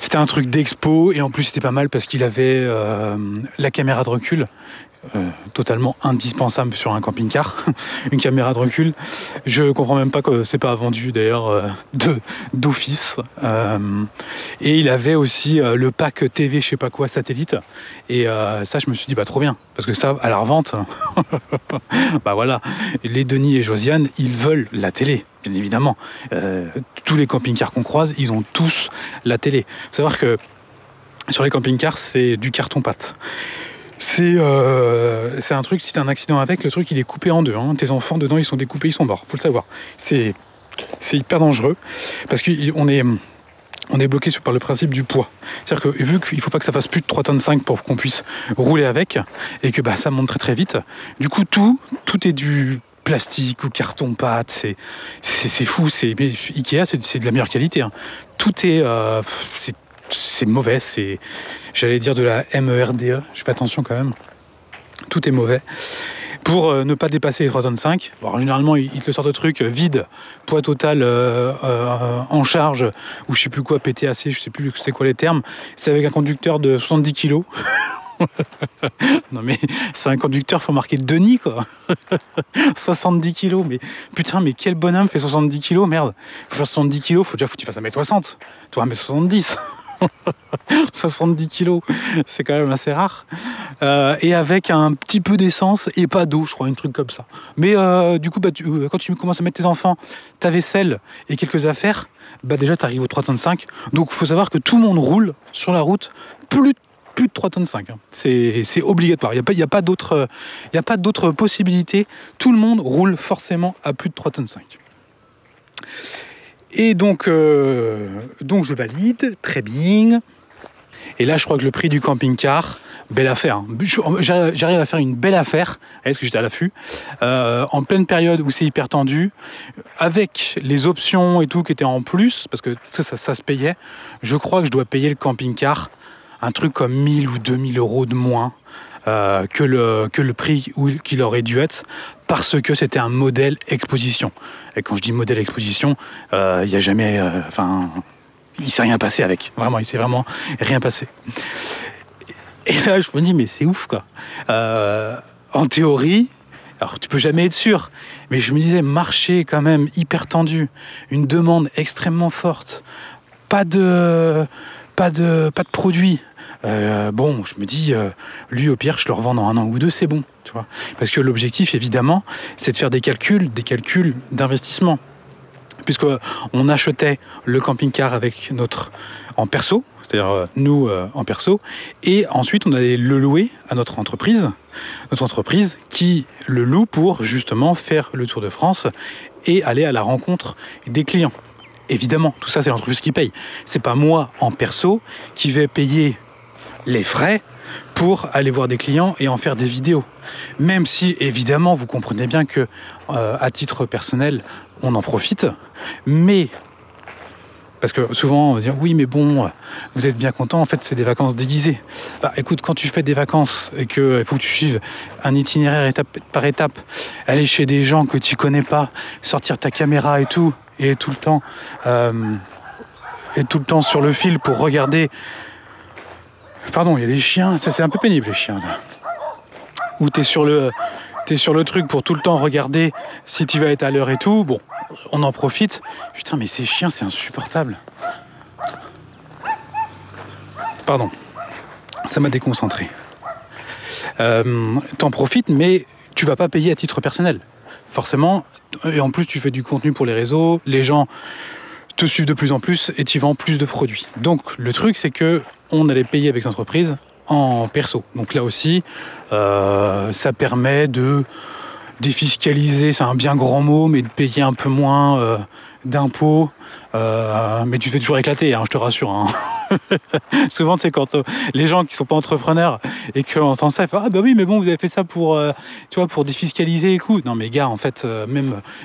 C'était un truc d'expo et en plus c'était pas mal parce qu'il avait euh, la caméra de recul. euh, totalement indispensable sur un camping-car, une caméra de recul. Je comprends même pas que c'est pas vendu d'ailleurs euh, de d'office. Euh, et il avait aussi le pack TV, je sais pas quoi, satellite. Et ça, je me suis dit bah trop bien, parce que ça, à la revente, bah voilà, les Denis et Josiane, ils veulent la télé, bien évidemment. Euh, tous les camping-cars qu'on croise, ils ont tous la télé. Faut savoir que sur les camping-cars, c'est du carton-pâte. C'est euh, c'est un truc, si t'as un accident avec, le truc il est coupé en deux. hein. Tes enfants dedans ils sont découpés, ils sont morts, faut le savoir. C'est hyper dangereux parce qu'on est, on est bloqué par le principe du poids. C'est-à-dire que vu qu'il faut pas que ça fasse plus de 3 tonnes 5 pour qu'on puisse rouler avec et que bah, ça monte très très vite, du coup tout, tout est du plastique ou carton pâte, c'est fou, c'est Ikea c'est de la meilleure qualité. hein. Tout est euh, mauvais, c'est j'allais dire de la MERDE, je fais attention quand même. Tout est mauvais. Pour euh, ne pas dépasser les 3 tonnes 5, bon, alors, généralement il, il te le sort de trucs euh, vide, poids total euh, en charge, ou je sais plus quoi, PTAC, je sais plus c'est quoi les termes, c'est avec un conducteur de 70 kg. non mais c'est un conducteur, faut marquer Denis quoi. 70 kilos, mais putain, mais quel bonhomme fait 70 kilos, merde. Faut faire 70 kilos, faut déjà faut que tu fasses 1m60. Toi 1m70. 70 kilos, c'est quand même assez rare. Euh, et avec un petit peu d'essence et pas d'eau, je crois, un truc comme ça. Mais euh, du coup, bah, euh, quand tu commences à mettre tes enfants, ta vaisselle et quelques affaires, bah déjà tu arrives au 3 tonnes 5. Donc il faut savoir que tout le monde roule sur la route plus, de 3 tonnes 5. Hein. C'est obligatoire. Il n'y a pas, d'autre possibilité. Tout le monde roule forcément à plus de 3 tonnes 5. Et donc, donc je valide, très bien. Et là, je crois que le prix du camping-car, belle affaire. Hein. J'arrive à faire une belle affaire, est-ce que j'étais à l'affût, euh, en pleine période où c'est hyper tendu, avec les options et tout qui étaient en plus, parce que ça, ça, se payait. Je crois que je dois payer le camping-car un truc comme 1000 ou 2000 euros de moins. Euh, que, le, que le prix qu'il aurait dû être parce que c'était un modèle exposition. Et quand je dis modèle exposition, euh, il n'y a jamais... Enfin, il s'est rien passé avec. Vraiment, il s'est vraiment rien passé. Et là, je me dis, mais c'est ouf, quoi. Euh, en théorie, alors tu peux jamais être sûr, mais je me disais, marché quand même hyper tendu, une demande extrêmement forte, pas de, pas de, pas de produits. Euh, bon, je me dis, euh, lui au pire, je le revends dans un an ou deux, c'est bon, tu vois. Parce que l'objectif, évidemment, c'est de faire des calculs, des calculs d'investissement puisque on achetait le camping-car avec notre en perso, c'est-à-dire euh, nous en perso, et ensuite on allait le louer à notre entreprise, notre entreprise qui le loue pour justement faire le tour de France et aller à la rencontre des clients. Évidemment, tout ça c'est l'entreprise qui paye. C'est pas moi en perso qui vais payer les frais pour aller voir des clients et en faire des vidéos. Même si évidemment vous comprenez bien que euh, à titre personnel on en profite, mais parce que souvent, on va dire oui, mais bon, vous êtes bien content, en fait, c'est des vacances déguisées. Bah écoute, quand tu fais des vacances et qu'il faut que tu suives un itinéraire étape par étape, aller chez des gens que tu connais pas, sortir ta caméra et tout, et tout le temps, euh, et tout le temps sur le fil pour regarder. Pardon, il y a des chiens, ça c'est un peu pénible les chiens là. Ou t'es sur le sur le truc pour tout le temps regarder si tu vas être à l'heure et tout. Bon, on en profite. Putain, mais ces chiens, c'est insupportable. Pardon, ça m'a déconcentré. Euh, T'en profites, mais tu vas pas payer à titre personnel. Forcément, et en plus, tu fais du contenu pour les réseaux, les gens te suivent de plus en plus et tu vends plus de produits. Donc, le truc, c'est que on allait payer avec l'entreprise en perso. Donc là aussi, euh, ça permet de défiscaliser, c'est un bien grand mot, mais de payer un peu moins euh, d'impôts. Euh, mais tu fais toujours éclater, hein, je te rassure. Hein. Souvent, c'est quand les gens qui sont pas entrepreneurs et qu'on entend ça, ils font, ah bah oui, mais bon, vous avez fait ça pour, pour défiscaliser coup. Non, mais gars, en fait,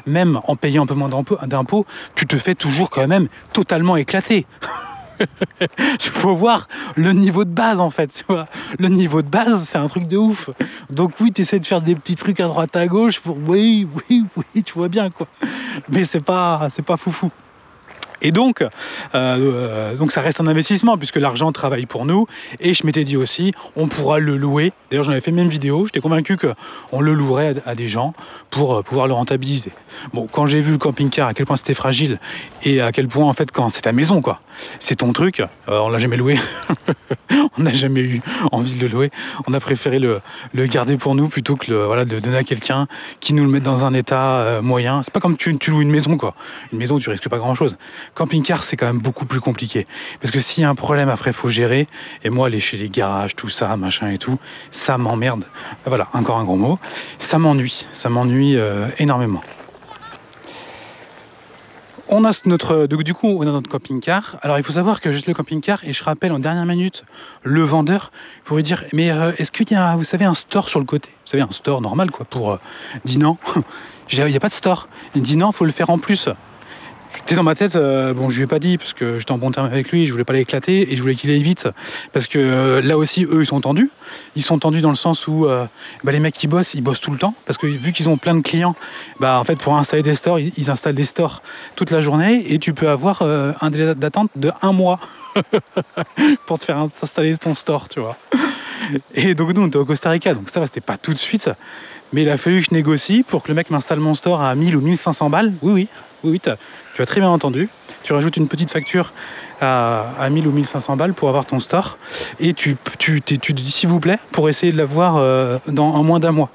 même en payant un peu moins d'impôts, tu te fais toujours quand même totalement éclater. Il faut voir le niveau de base en fait, tu vois. Le niveau de base, c'est un truc de ouf. Donc oui, tu essaies de faire des petits trucs à droite à gauche pour oui, oui, oui, tu vois bien quoi. Mais c'est pas c'est pas foufou. Et donc, euh, euh, donc ça reste un investissement puisque l'argent travaille pour nous. Et je m'étais dit aussi, on pourra le louer. D'ailleurs, j'en avais fait même vidéo. J'étais convaincu qu'on le louerait à, des gens pour euh, pouvoir le rentabiliser. Bon, quand j'ai vu le camping-car, à quel point c'était fragile et à quel point, en fait, quand c'est ta maison, quoi, c'est ton truc, on l'a jamais loué. on n'a jamais eu envie de le louer. On a préféré le, garder pour nous plutôt que le, voilà, de donner à quelqu'un qui nous le met dans un état moyen. C'est pas comme tu, tu loues une maison, quoi. Une maison, tu risques pas grand-chose. Camping-car, c'est quand même beaucoup plus compliqué. Parce que s'il y a un problème, après, il faut gérer. Et moi, aller chez les garages, tout ça, machin et tout, ça m'emmerde. Voilà, encore un gros mot. Ça m'ennuie. Ça m'ennuie euh, énormément. On a notre, du coup, on a notre camping-car. Alors, il faut savoir que j'ai le camping-car et je rappelle en dernière minute le vendeur pour lui dire, mais euh, est-ce qu'il y a, vous savez, un store sur le côté? Vous savez, un store normal, quoi, pour euh, non. Il n'y a pas de store. Il dit non, il faut le faire en plus. J'étais dans ma tête, euh, bon, je lui ai pas dit parce que j'étais en bon terme avec lui, je voulais pas l'éclater et je voulais qu'il aille vite parce que euh, là aussi, eux, ils sont tendus. Ils sont tendus dans le sens où euh, bah, les mecs qui bossent, ils bossent tout le temps parce que vu qu'ils ont plein de clients, bah en fait, pour installer des stores, ils, installent des stores toute la journée et tu peux avoir un délai d'attente de un mois pour te faire installer ton store, tu vois. Et donc nous, on était au Costa Rica, donc ça va, c'était pas tout de suite. Mais il a fallu que je négocie pour que le mec m'installe mon store à 1000 ou 1500 balles. Oui, oui, oui, tu as très bien entendu. Tu rajoutes une petite facture à, à 1000 ou 1500 balles pour avoir ton store. Et tu, tu, tu, dis s'il vous plaît pour essayer de l'avoir euh, dans en moins d'un mois.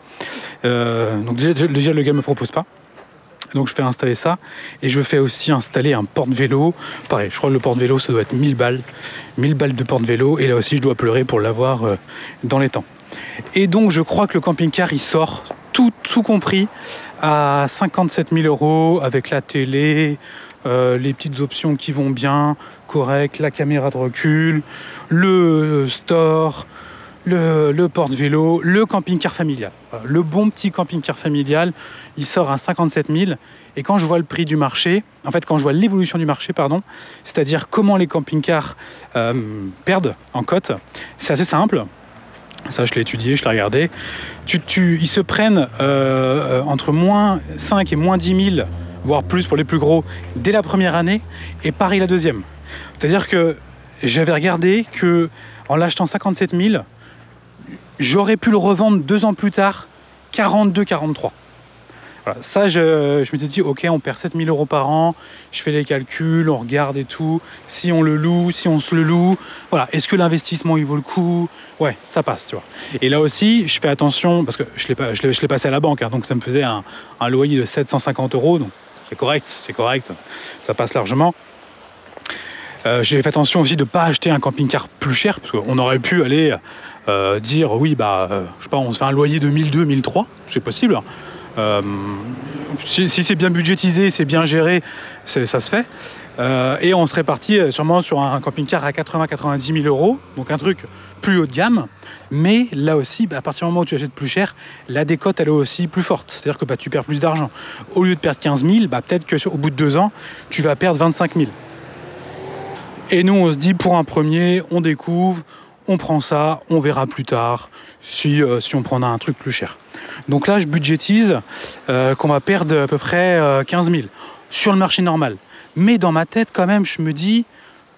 Euh, donc déjà, le gars me propose pas. Donc je fais installer ça et je fais aussi installer un porte-vélo. Pareil, je crois que le porte-vélo ça doit être 1000 balles. 1000 balles de porte-vélo et là aussi je dois pleurer pour l'avoir euh, dans les temps. Et donc je crois que le camping-car il sort tout, tout compris à 57 000 euros avec la télé, euh, les petites options qui vont bien, correct, la caméra de recul, le store, le, porte-vélo, le camping-car familial. Voilà, le bon petit camping-car familial, il sort à 57 000. Et quand je vois le prix du marché, en fait, quand je vois l'évolution du marché, pardon, c'est-à-dire comment les camping-cars euh, perdent en cote, c'est assez simple. Ça, je l'ai étudié, je l'ai regardé. Ils se prennent euh, entre moins 5 et moins 10 000, voire plus pour les plus gros, dès la première année, et pareil la deuxième. C'est-à-dire que j'avais regardé que en l'achetant 57 000, j'aurais pu le revendre deux ans plus tard 42-43. Voilà, ça, je, je m'étais dit, ok, on perd 7000 euros par an, je fais les calculs, on regarde et tout. Si on le loue, si on se le loue, voilà, est-ce que l'investissement il vaut le coup? Ouais, ça passe, tu vois. Et là aussi, je fais attention, parce que je l'ai, passé à la banque, hein, donc ça me faisait un, un loyer de 750 euros, donc c'est correct, c'est correct, ça passe largement. Euh, j'ai fait attention aussi de ne pas acheter un camping-car plus cher, parce qu'on aurait pu aller euh, dire oui, bah, euh, je sais pas, on se fait un loyer de 1002, 1003, c'est possible. Euh, si, c'est bien budgétisé, c'est bien géré, ça se fait. Et on serait parti sûrement sur un camping-car à 80-90 000 euros, donc un truc plus haut de gamme. Mais là aussi, bah, à partir du moment où tu achètes plus cher, la décote elle est aussi plus forte. C'est-à-dire que bah, tu perds plus d'argent. Au lieu de perdre 15 000, bah, peut-être qu'au bout de deux ans, tu vas perdre 25 000. Et nous, on se dit pour un premier, on découvre, on prend ça, on verra plus tard si, euh, si on prendra un truc plus cher. Donc là, je budgétise euh, qu'on va perdre à peu près euh, 15 000 sur le marché normal. Mais dans ma tête, quand même, je me dis,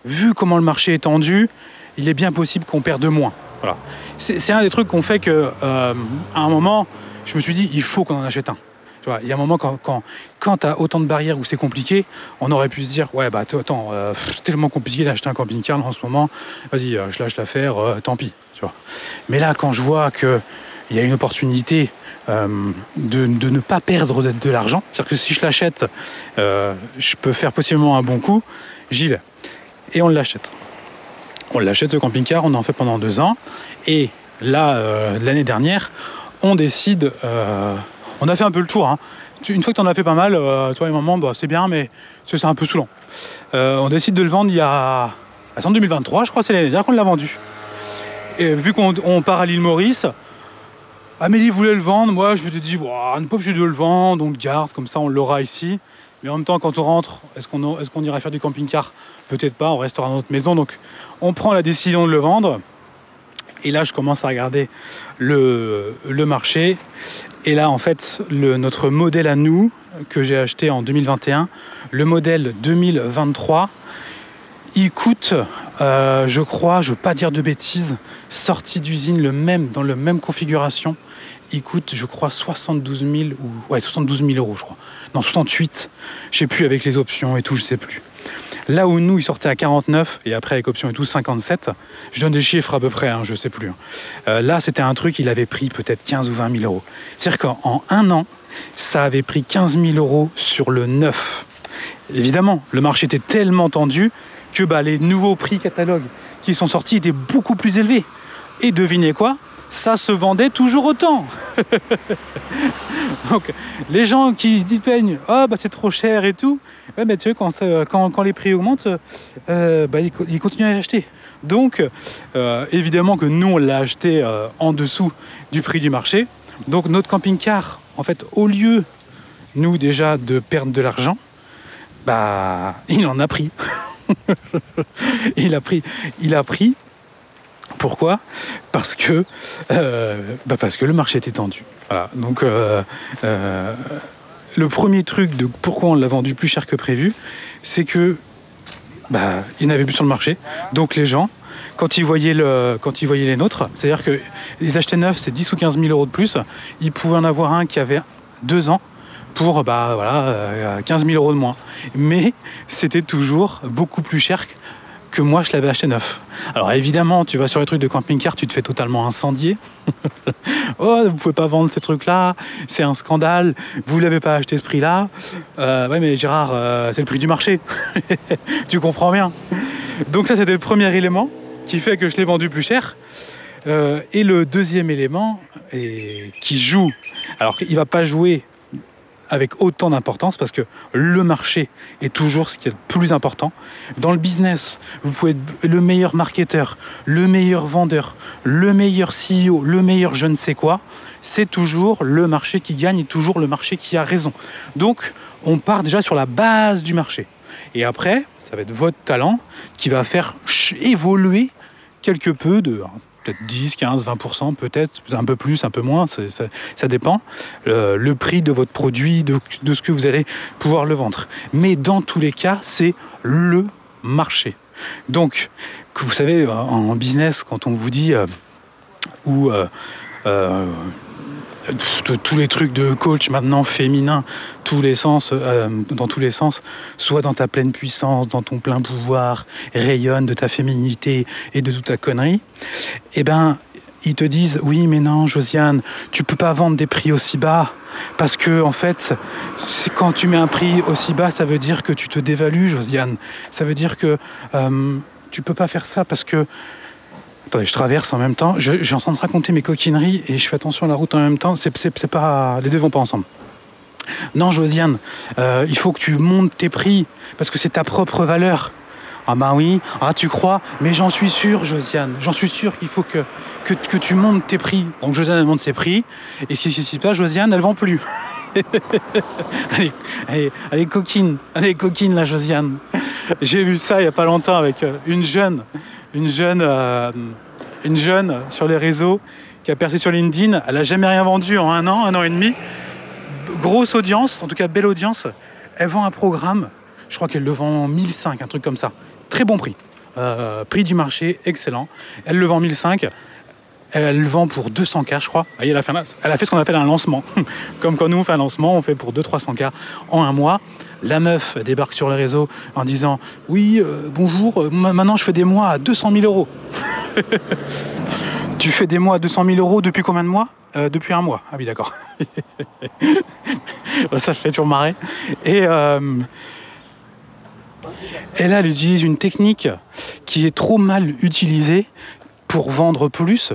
vu comment le marché est tendu, il est bien possible qu'on perde moins. Voilà. C'est, un des trucs qu'on fait que, euh, à un moment, je me suis dit, il faut qu'on en achète un. Il y a un moment quand, quand, tu as autant de barrières où c'est compliqué, on aurait pu se dire ouais bah attends, euh, c'est tellement compliqué d'acheter un camping-car en ce moment, vas-y, euh, je lâche l'affaire, euh, tant pis. Tu vois. Mais là, quand je vois qu'il y a une opportunité de, de, ne pas perdre de, l'argent, c'est-à-dire que si je l'achète, je peux faire possiblement un bon coup, j'y vais. Et on l'achète. On l'achète ce camping-car, on en fait pendant deux ans. Et là, l'année dernière, on décide on a fait un peu le tour. Hein. Une fois que tu en as fait pas mal, euh, toi et maman, bah, c'est bien, mais c'est un peu saoulant. Euh, on décide de le vendre il y a. en 2023, je crois, c'est l'année dernière qu'on l'a vendu. Et vu qu'on part à l'île Maurice, Amélie voulait le vendre. Moi, je me suis dit, on n'est pas obligé de le vendre, on le garde, comme ça, on l'aura ici. Mais en même temps, quand on rentre, est-ce qu'on est qu'on ira faire du camping-car? Peut-être pas, on restera dans notre maison. Donc, on prend la décision de le vendre. Et là, je commence à regarder le, marché. Et là, en fait, notre modèle à nous, que j'ai acheté en 2021, le modèle 2023, il coûte, euh, je crois, je ne veux pas dire de bêtises, sorti d'usine, le même, dans la même configuration, il coûte, je crois, 72 000 ou ouais, 72 000 euros, je crois. Non, 68. Je sais plus avec les options et tout, je sais plus. Là où nous, il sortait à 49 et après avec option et tout 57. Je donne des chiffres à peu près, hein, je sais plus. Euh, là, c'était un truc, il avait pris peut-être 15 ou 20 000 euros. C'est-à-dire qu'en un an, ça avait pris 15 000 euros sur le neuf. Évidemment, le marché était tellement tendu que bah, les nouveaux prix catalogues qui sont sortis étaient beaucoup plus élevés. Et devinez quoi? Ça se vendait toujours autant. Donc, les gens qui disent peignent, oh, bah, c'est trop cher et tout, ouais, sais, quand, quand, quand les prix augmentent, euh, bah, ils, continuent à acheter. Donc, euh, évidemment que nous, on l'a acheté euh, en dessous du prix du marché. Donc, notre camping-car, en fait, au lieu, nous, déjà, de perdre de l'argent, bah, il en a pris. il a pris, il a pris pourquoi? Parce que euh, bah parce que le marché était tendu. Voilà. Donc le premier truc de pourquoi on l'a vendu plus cher que prévu, c'est que bah, il n'avait plus sur le marché. Donc les gens, quand ils voyaient, les nôtres. C'est-à-dire que les acheter neufs, c'est 10 ou 15 000 euros de plus. Ils pouvaient en avoir un qui avait deux ans pour bah, voilà, 15 000 euros de moins. Mais c'était toujours beaucoup plus cher que moi je l'avais acheté neuf. Alors évidemment, tu vas sur les trucs de camping-car, tu te fais totalement incendier. oh, vous pouvez pas vendre ces trucs-là, c'est un scandale, vous l'avez pas acheté ce prix-là. Euh, mais Gérard, euh, c'est le prix du marché. tu comprends bien. Donc ça, c'était le premier élément qui fait que je l'ai vendu plus cher. Euh, et le deuxième élément et qui joue, alors il va pas jouer avec autant d'importance parce que le marché est toujours ce qui est le plus important. Dans le business, vous pouvez être le meilleur marketeur, le meilleur vendeur, le meilleur CEO, le meilleur je ne sais quoi. C'est toujours le marché qui gagne et toujours le marché qui a raison. Donc, on part déjà sur la base du marché. Et après, ça va être votre talent qui va faire évoluer quelque peu de peut-être 10, 15, 20%, peut-être un peu plus, un peu moins, ça, dépend, le, prix de votre produit, de, ce que vous allez pouvoir le vendre. Mais dans tous les cas, c'est le marché. Donc, vous savez, en business, quand on vous dit, euh, ou euh, euh, de tous les trucs de coach maintenant féminin, tous les sens, euh, dans tous les sens, soit dans ta pleine puissance, dans ton plein pouvoir, rayonne de ta féminité et de toute ta connerie, eh ben ils te disent oui mais non Josiane tu peux pas vendre des prix aussi bas. Parce que en fait quand tu mets un prix aussi bas ça veut dire que tu te dévalues Josiane. Ça veut dire que euh, tu peux pas faire ça parce que Attendez, je traverse en même temps. J'ai en train de raconter mes coquineries et je fais attention à la route en même temps. C'est pas, les deux vont pas ensemble. Non, Josiane, euh, il faut que tu montes tes prix parce que c'est ta propre valeur. Ah bah oui, ah tu crois, mais j'en suis sûr, Josiane, j'en suis sûr qu'il faut que, que, tu montes tes prix. Donc Josiane, elle monte ses prix, et si c'est si pas, Josiane, elle vend plus. allez, allez, coquine, allez, coquine, la Josiane. J'ai vu ça il y a pas longtemps avec euh, une jeune, une jeune, euh, une jeune sur les réseaux qui a percé sur LinkedIn. Elle n'a jamais rien vendu en un an, un an et demi. Grosse audience, en tout cas belle audience. Elle vend un programme, je crois qu'elle le vend 1005, un truc comme ça. Très bon prix. Euh, prix du marché, excellent. Elle le vend 1005. Elle le vend pour 200K, je crois. Elle a fait, elle a fait ce qu'on appelle un lancement. Comme quand nous on fait un lancement, on fait pour 200-300K en un mois. La meuf débarque sur le réseau en disant Oui, euh, bonjour, euh, maintenant je fais des mois à 200 000 euros. tu fais des mois à 200 000 euros depuis combien de mois? Euh, Depuis un mois. Ah oui, d'accord. Ça fait toujours marrer. Et. Là, elle utilise une technique qui est trop mal utilisée pour vendre plus,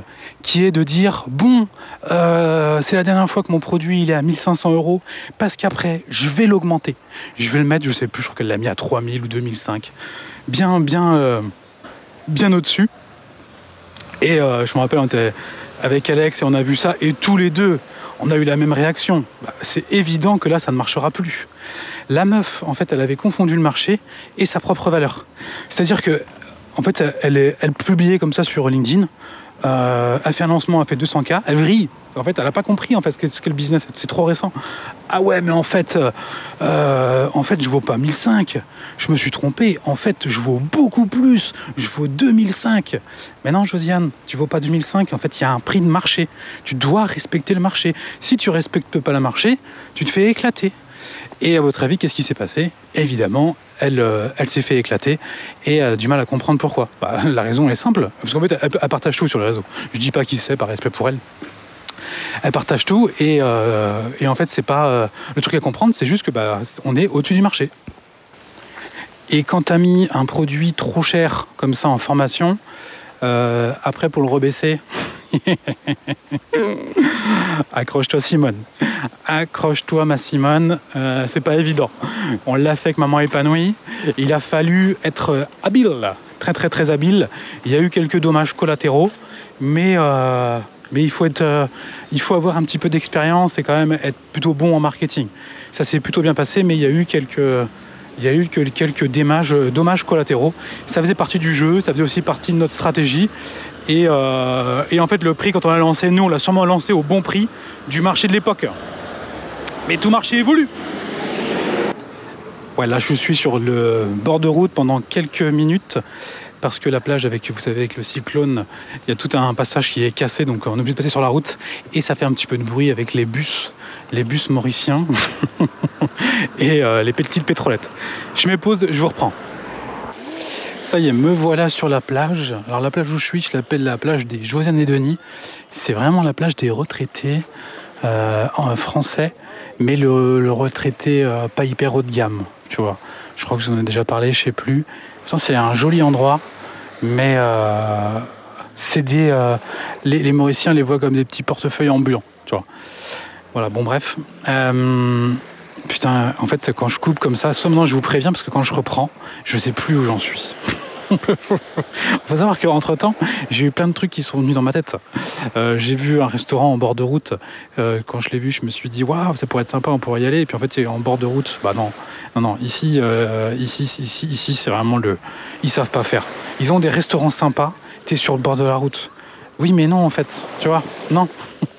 qui est de dire bon, euh, c'est la dernière fois que mon produit il est à 1500 euros, parce qu'après je vais l'augmenter, je vais le mettre, je sais plus, je crois qu'elle l'a mis à 3000 ou 2005, bien, bien, euh, bien au-dessus. Et euh, je me rappelle, on était avec Alex et on a vu ça, et tous les deux, on a eu la même réaction. Bah, c'est évident que là, ça ne marchera plus. La meuf, en fait, elle avait confondu le marché et sa propre valeur. C'est-à-dire que en fait, elle, elle publiait comme ça sur LinkedIn. Euh, elle fait un lancement, elle fait 200K, elle vrille. En fait, elle n'a pas compris en fait ce qu'est le business. C'est trop récent. Ah ouais, mais en fait, euh, euh, en fait, je vaux pas 1005. Je me suis trompé. En fait, je vaux beaucoup plus. Je vaux 2005. Mais non, Josiane, tu vaux pas 2005. En fait, il y a un prix de marché. Tu dois respecter le marché. Si tu respectes pas le marché, tu te fais éclater. Et à votre avis, qu'est-ce qui s'est passé? Évidemment, elle, euh, elle s'est fait éclater et a du mal à comprendre pourquoi. Bah, la raison est simple, parce qu'en fait, elle, partage tout sur le réseau. Je dis pas qui c'est par respect pour elle. Elle partage tout et, euh, en fait, c'est pas euh, le truc à comprendre, c'est juste que bah, on est au-dessus du marché. Et quand tu as mis un produit trop cher comme ça en formation, après pour le rebaisser, Accroche-toi Simone. Accroche-toi ma Simone. Euh, c'est pas évident. On l'a fait avec Maman épanouie. Il a fallu être habile, très très très habile. Il y a eu quelques dommages collatéraux, mais euh, euh, il faut avoir un petit peu d'expérience et quand même être plutôt bon en marketing. Ça s'est plutôt bien passé, mais il y a eu quelques dommages collatéraux. Ça faisait partie du jeu, ça faisait aussi partie de notre stratégie. Euh, et, en fait, le prix, quand on l'a lancé, nous, on l'a sûrement lancé au bon prix du marché de l'époque. Mais tout marché évolue. Ouais, là je suis sur le bord de route pendant quelques minutes parce que la plage avec vous savez avec le cyclone, il y a tout un passage qui est cassé donc on est obligé de passer sur la route et ça fait un petit peu de bruit avec les bus, les bus mauriciens et euh, les petites pétrolettes. Je pause, je vous reprends. Ça y est, me voilà sur la plage. Alors la plage où je suis, je l'appelle la plage des Josiane et Denis. C'est vraiment la plage des retraités euh, en français, mais le, retraité euh, pas hyper haut de gamme, tu vois. Je crois que je vous en ai déjà parlé, je sais plus. C'est un joli endroit, mais euh, c'est des, les, les, Mauriciens les voient comme des petits portefeuilles ambulants, tu vois. Voilà, bon bref. Putain, en fait, quand je coupe comme ça, seulement je vous préviens parce que quand je reprends, je sais plus où j'en suis. Faut savoir qu'entre temps, j'ai eu plein de trucs qui sont venus dans ma tête. Euh, j'ai vu un restaurant en bord de route. Euh, quand je l'ai vu, je me suis dit waouh, ça pourrait être sympa, on pourrait y aller. Et puis en fait, en bord de route. Bah non, non, non. Ici, euh, ici, ici, ici, c'est vraiment le. Ils savent pas faire. Ils ont des restaurants sympas. T'es sur le bord de la route. Oui, mais non, en fait, tu vois, non.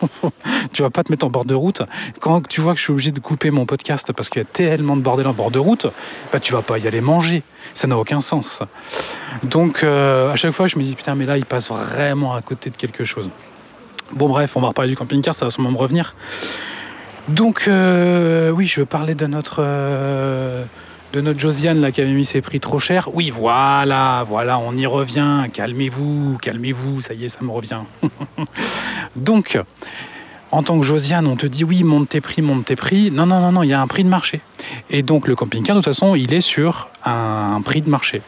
tu vas pas te mettre en bord de route. Quand tu vois que je suis obligé de couper mon podcast parce qu'il y a tellement de bordel en bord de route, bah, tu vas pas y aller manger. Ça n'a aucun sens. Donc, euh, à chaque fois, je me dis, putain, mais là, il passe vraiment à côté de quelque chose. Bon, bref, on va reparler du camping-car, ça va sûrement me revenir. Donc, euh, oui, je veux parler de notre. De notre Josiane là qui avait mis ses prix trop cher. Oui, voilà, voilà, on y revient. Calmez-vous, calmez-vous, ça y est, ça me revient. Donc, en tant que Josiane, on te dit oui, monte tes prix, monte tes prix. Non, non, non, non, il y a un prix de marché. Et donc le camping-car, de toute façon, il est sur un prix de marché.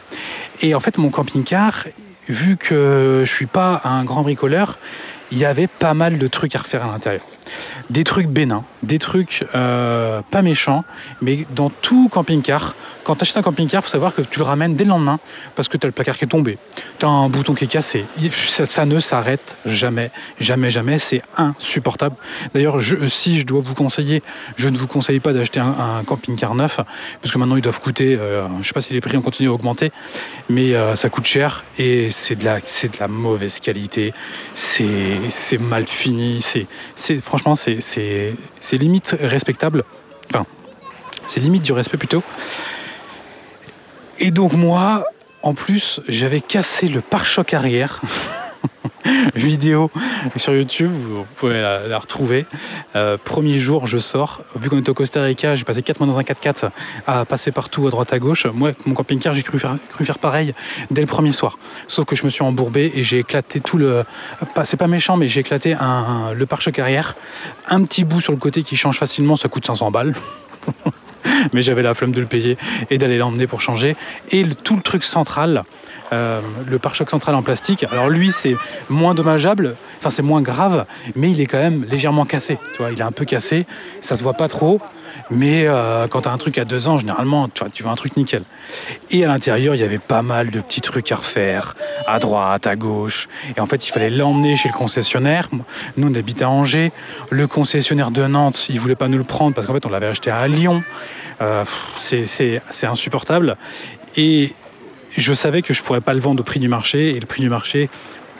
Et en fait, mon camping-car, vu que je suis pas un grand bricoleur, il y avait pas mal de trucs à refaire à l'intérieur des trucs bénins, des trucs euh, pas méchants, mais dans tout camping-car, quand tu achètes un camping-car, il faut savoir que tu le ramènes dès le lendemain parce que tu as le placard qui est tombé, tu as un bouton qui est cassé. Ça, ne s'arrête jamais, jamais, jamais. C'est insupportable. D'ailleurs, si je dois vous conseiller, je ne vous conseille pas d'acheter un, camping-car neuf parce que maintenant ils doivent coûter, euh, je ne sais pas si les prix ont continué à augmenter, mais euh, ça coûte cher et c'est de la mauvaise qualité. C'est mal fini. C'est franchement, c'est limite respectable. Enfin, c'est limite du respect plutôt. Et donc moi, en plus, j'avais cassé le pare-choc arrière. vidéo sur YouTube, vous pouvez la, retrouver. Euh, premier jour, je sors. Vu qu'on était au Costa Rica, j'ai passé 4 mois dans un 4x4 à passer partout à droite à gauche. Moi, mon camping-car, j'ai cru faire, pareil dès le premier soir. Sauf que je me suis embourbé et j'ai éclaté tout le. C'est pas méchant, mais j'ai éclaté le pare-choc arrière. Un petit bout sur le côté qui change facilement, ça coûte 500 balles. mais j'avais la flemme de le payer et d'aller l'emmener pour changer. Et tout le truc central, euh, le pare-choc central en plastique, alors lui c'est moins dommageable, enfin c'est moins grave, mais il est quand même légèrement cassé. Tu vois, il est un peu cassé, ça se voit pas trop. Mais euh, quand tu as un truc à deux ans, généralement, tu, vois, tu veux un truc nickel. Et à l'intérieur, il y avait pas mal de petits trucs à refaire, à droite, à gauche. Et en fait, il fallait l'emmener chez le concessionnaire. Nous, on habitait à Angers. Le concessionnaire de Nantes, il voulait pas nous le prendre parce qu'en fait, on l'avait acheté à Lyon. Euh, c'est insupportable. Et je savais que je pourrais pas le vendre au prix du marché. Et le prix du marché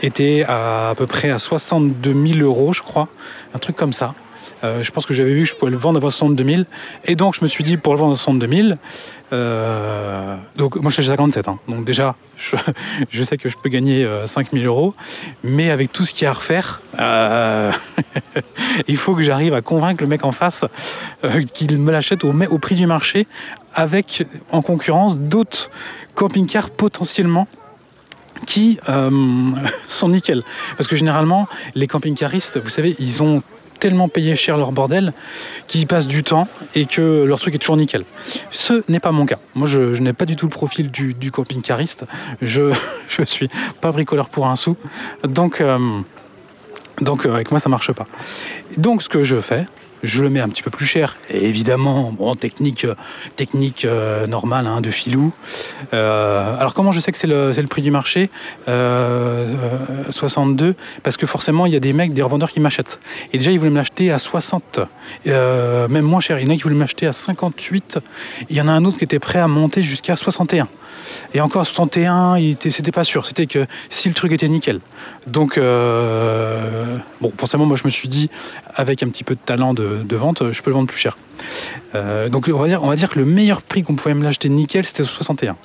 était à, à peu près à 62 000 euros, je crois. Un truc comme ça. Euh, je pense que j'avais vu que je pouvais le vendre à 62 000. Et donc, je me suis dit, pour le vendre à 62 000, euh, donc moi, je suis 57. Hein. donc déjà, je, sais que je peux gagner 5 euh, 000 euros. Mais avec tout ce qu'il y a à refaire, il faut que j'arrive à convaincre le mec en face qu'il me l'achète au, au prix du marché avec en concurrence d'autres camping-cars potentiellement qui sont nickel. Parce que généralement, les camping-caristes, vous savez, ils ont tellement payé cher leur bordel qu'ils passent du temps et que leur truc est toujours nickel. Ce n'est pas mon cas. Moi, je, n'ai pas du tout le profil du, camping-cariste. Je, je suis pas bricoleur pour un sou. Donc, euh, donc euh, avec moi, ça marche pas. Donc, ce que je fais, je le mets un petit peu plus cher. Et évidemment, bon, technique, technique euh, normale hein, de filou. Euh, alors comment je sais que c'est le, prix du marché? 62 euh, Parce que forcément, il y a des mecs, des revendeurs qui m'achètent. Et déjà, ils voulaient me l'acheter à 60, même moins cher. Il y en a qui voulaient m'acheter à 58. il y en a un autre qui était prêt à monter jusqu'à 61. Et encore 61, c'était pas sûr. C'était que si le truc était nickel. Donc, bon, forcément, moi, je me suis dit, avec un petit peu de talent de vente, je peux le vendre plus cher. Euh, donc on va, dire, on va dire que le meilleur prix qu'on pouvait me l'acheter nickel, c'était 61.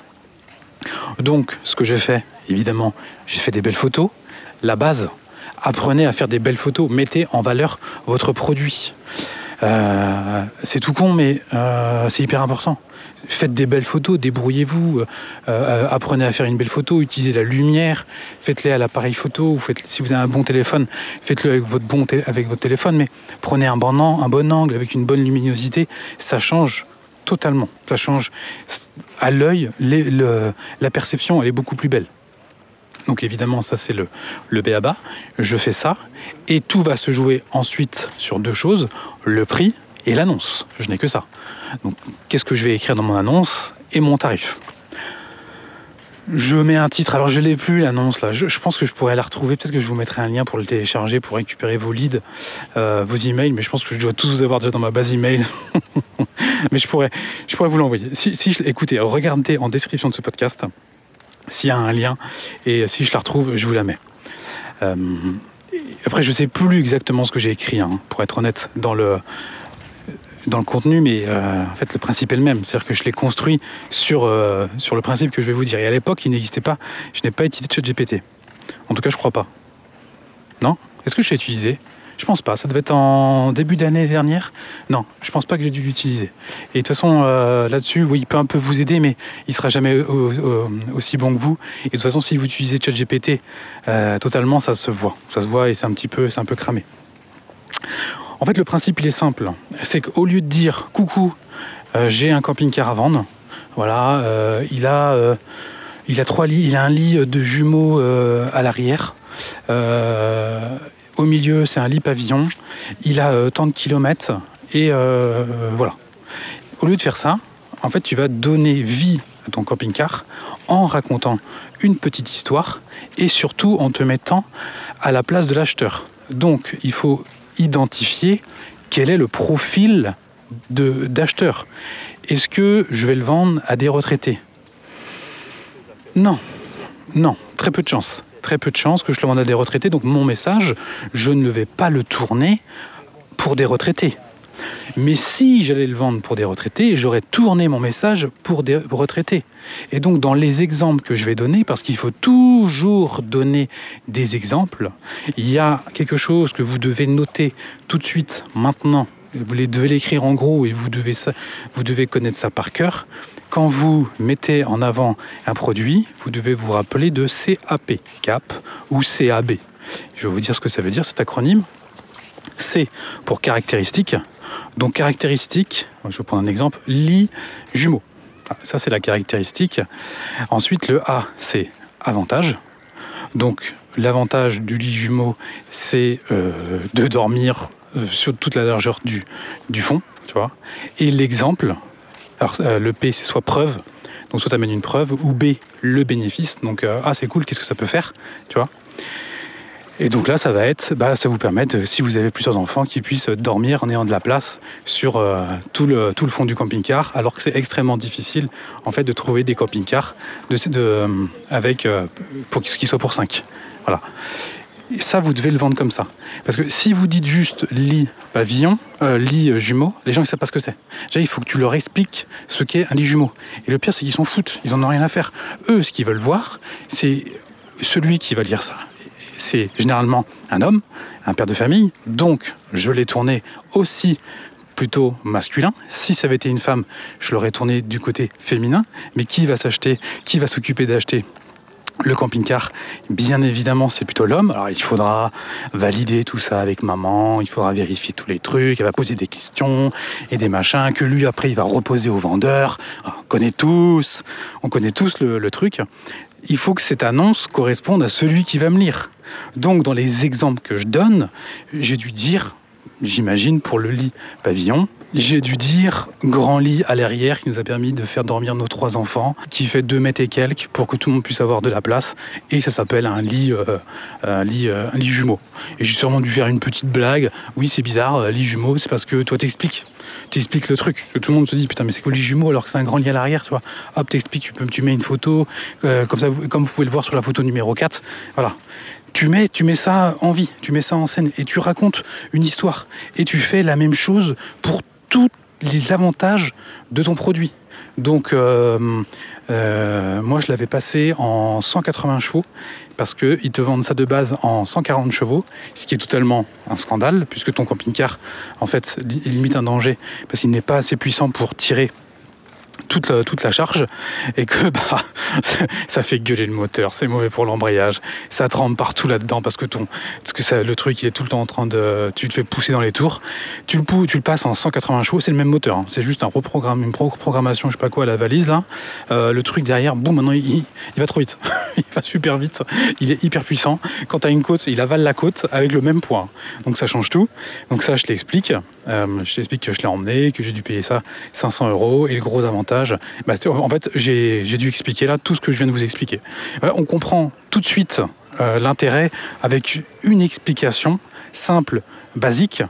Donc ce que j'ai fait, évidemment, j'ai fait des belles photos. La base, apprenez à faire des belles photos, mettez en valeur votre produit. Euh, c'est tout con, mais euh, c'est hyper important. Faites des belles photos, débrouillez-vous, euh, euh, apprenez à faire une belle photo, utilisez la lumière, faites-les à l'appareil photo, ou faites, si vous avez un bon téléphone, faites-le avec votre avec votre téléphone, mais prenez un bon, an- un bon angle avec une bonne luminosité, ça change totalement. Ça change à l'œil, la perception, elle est beaucoup plus belle. Donc évidemment, ça c'est le, le BABA. Je fais ça et tout va se jouer ensuite sur deux choses, le prix et l'annonce. Je n'ai que ça. Donc qu'est-ce que je vais écrire dans mon annonce et mon tarif? Je mets un titre, alors je l'ai plus l'annonce là, je, pense que je pourrais la retrouver, peut-être que je vous mettrai un lien pour le télécharger, pour récupérer vos leads, euh, vos emails, mais je pense que je dois tous vous avoir déjà dans ma base email. mais je pourrais, je pourrais vous l'envoyer. Si, écoutez, regardez en description de ce podcast s'il y a un lien, et si je la retrouve, je vous la mets. Euh, après, je sais plus exactement ce que j'ai écrit, hein, pour être honnête, dans le, dans le contenu, mais euh, en fait, le principe est le même. C'est-à-dire que je l'ai construit sur, euh, sur le principe que je vais vous dire. Et à l'époque, il n'existait pas, je n'ai pas utilisé ChatGPT. En tout cas, je crois pas. Non? Est-ce que je l'ai utilisé? Je pense pas. Ça devait être en début d'année dernière? Non, je pense pas que j'ai dû l'utiliser. Et de toute façon, euh, là-dessus, oui, il peut un peu vous aider, mais il sera jamais au- au- aussi bon que vous. Et de toute façon, si vous utilisez ChatGPT totalement, ça se voit. Ça se voit et c'est un petit peu, c'est un peu cramé. En fait, le principe, il est simple. C'est qu'au lieu de dire coucou, euh, j'ai un camping-car à vendre, voilà, euh, il a, euh, il a trois lits, il a un lit de jumeaux à l'arrière. Au milieu, c'est un lit pavillon. Il a tant de kilomètres et voilà. Au lieu de faire ça, en fait, tu vas donner vie à ton camping-car en racontant une petite histoire et surtout en te mettant à la place de l'acheteur. Donc, il faut identifier quel est le profil d'acheteur. Est-ce que je vais le vendre à des retraités? Non, non, très peu de chance. Très peu de chance que je le vende à des retraités. Donc mon message, je ne vais pas le tourner pour des retraités. Mais si j'allais le vendre pour des retraités, j'aurais tourné mon message pour des retraités. Et donc dans les exemples que je vais donner, parce qu'il faut toujours donner des exemples, il y a quelque chose que vous devez noter tout de suite, maintenant. Vous devez l'écrire en gros et vous devez, vous devez connaître ça par cœur. Quand vous mettez en avant un produit, vous devez vous rappeler de CAP, CAP ou CAB. Je vais vous dire ce que ça veut dire, cet acronyme. C pour caractéristique. Donc caractéristique, je vais prendre un exemple, lit jumeaux. Ah, Ça c'est la caractéristique. Ensuite le A c'est avantage. Donc l'avantage du lit jumeau c'est euh, de dormir euh, sur toute la largeur du, fond. Et l'exemple, euh, le P c'est soit preuve, donc soit tu amènes une preuve, ou B le bénéfice, donc euh, ah c'est cool, qu'est-ce que ça peut faire. Et donc là, ça va être, bah, ça vous permet, de, si vous avez plusieurs enfants, qu'ils puissent dormir en ayant de la place sur euh, tout, le, tout le fond du camping-car, alors que c'est extrêmement difficile, en fait, de trouver des camping-cars euh, euh, pour qu'ils soient pour 5. Voilà. Et ça, vous devez le vendre comme ça. Parce que si vous dites juste lit pavillon, lit jumeau, les gens ne savent pas ce que c'est. Déjà, il faut que tu leur expliques ce qu'est un lit jumeau. Et le pire, c'est qu'ils s'en foutent. Ils en ont rien à faire. Eux, ce qu'ils veulent voir, c'est celui qui va lire ça. C'est généralement un homme, un père de famille. Donc, je l'ai tourné aussi plutôt masculin. Si ça avait été une femme, je l'aurais tourné du côté féminin. Mais qui va s'acheter s'occuper d'acheter le camping-car, bien évidemment, c'est plutôt l'homme. Alors, il faudra valider tout ça avec maman, il faudra vérifier tous les trucs, elle va poser des questions et des machins que lui, après, il va reposer au vendeur. Alors, on connaît tous, le truc. Il faut que cette annonce corresponde à celui qui va me lire. Donc, dans les exemples que je donne, j'ai dû dire, j'imagine, pour le lit pavillon, j'ai dû dire grand lit à l'arrière qui nous a permis de faire dormir nos trois enfants, qui fait 2 mètres et quelques pour que tout le monde puisse avoir de la place. Et ça s'appelle un lit, euh, un lit, euh, un lit jumeau. Et j'ai sûrement dû faire une petite blague. Oui, c'est bizarre, euh, lit jumeau, c'est parce que toi t'expliques. T'expliques le truc, tout le monde se dit putain mais c'est quoi le lit jumeau alors que c'est un grand lit à l'arrière, tu vois? Hop, t'expliques, tu, peux, tu mets une photo, comme, ça, comme vous pouvez le voir sur la photo numéro 4. Voilà. tu mets, tu mets ça en vie, tu mets ça en scène et tu racontes une histoire. Et tu fais la même chose pour tous les avantages de ton produit. Donc, euh, euh, moi, je l'avais passé en 180 chevaux parce qu'ils te vendent ça de base en 140 chevaux, ce qui est totalement un scandale, puisque ton camping-car, en fait, limite un danger, parce qu'il n'est pas assez puissant pour tirer toute la, charge et que bah, ça fait gueuler le moteur, c'est mauvais pour l'embrayage, ça tremble partout là-dedans parce que ton, que le truc il est tout le temps en train de, tu te fais pousser dans les tours, tu le, tu le passes en 180 chevaux, c'est le même moteur, hein. c'est juste un une reprogrammation, je sais pas quoi à la valise là, euh, le truc derrière, boum, maintenant il, il, va trop vite, il va super vite, il est hyper puissant, quand tu as une côte, il avale la côte avec le même poids, donc ça change tout, donc ça je l'explique, euh, je t'explique que je l'ai emmené, que j'ai dû payer ça 500 euros et le gros avantage bah, en fait, j'ai dû expliquer là tout ce que je viens de vous expliquer. on comprend tout de suite euh, l'intérêt avec une explication simple, basique,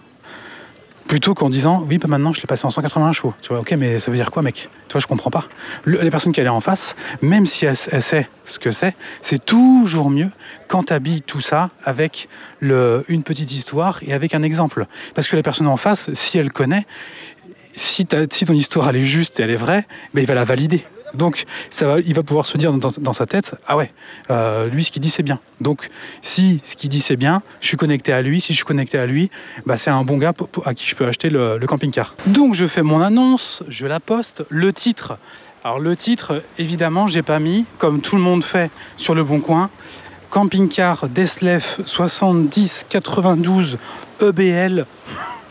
plutôt qu'en disant oui bah maintenant je l'ai passé en 180 chevaux. Tu vois ok mais ça veut dire quoi mec? Tu vois je comprends pas. Les personnes qui allaient en face même si elle, sait ce que c'est c'est toujours mieux quand tu habilles tout ça avec le, une petite histoire et avec un exemple. Parce que la personne en face si elle connaît si, ton histoire elle est juste et elle est vraie, ben, il va la valider. Donc, il va pouvoir se dire dans, sa tête, ah ouais, euh, lui, ce qu'il dit, c'est bien. Donc, si ce qu'il dit, c'est bien, je suis connecté à lui. Si je suis connecté à lui, bah, c'est un bon gars à qui je peux acheter le, camping-car. Donc, je fais mon annonce, je la poste. Le titre, alors le titre, évidemment, j'ai pas mis, comme tout le monde fait sur le Bon Coin, camping-car Deslef 7092 EBL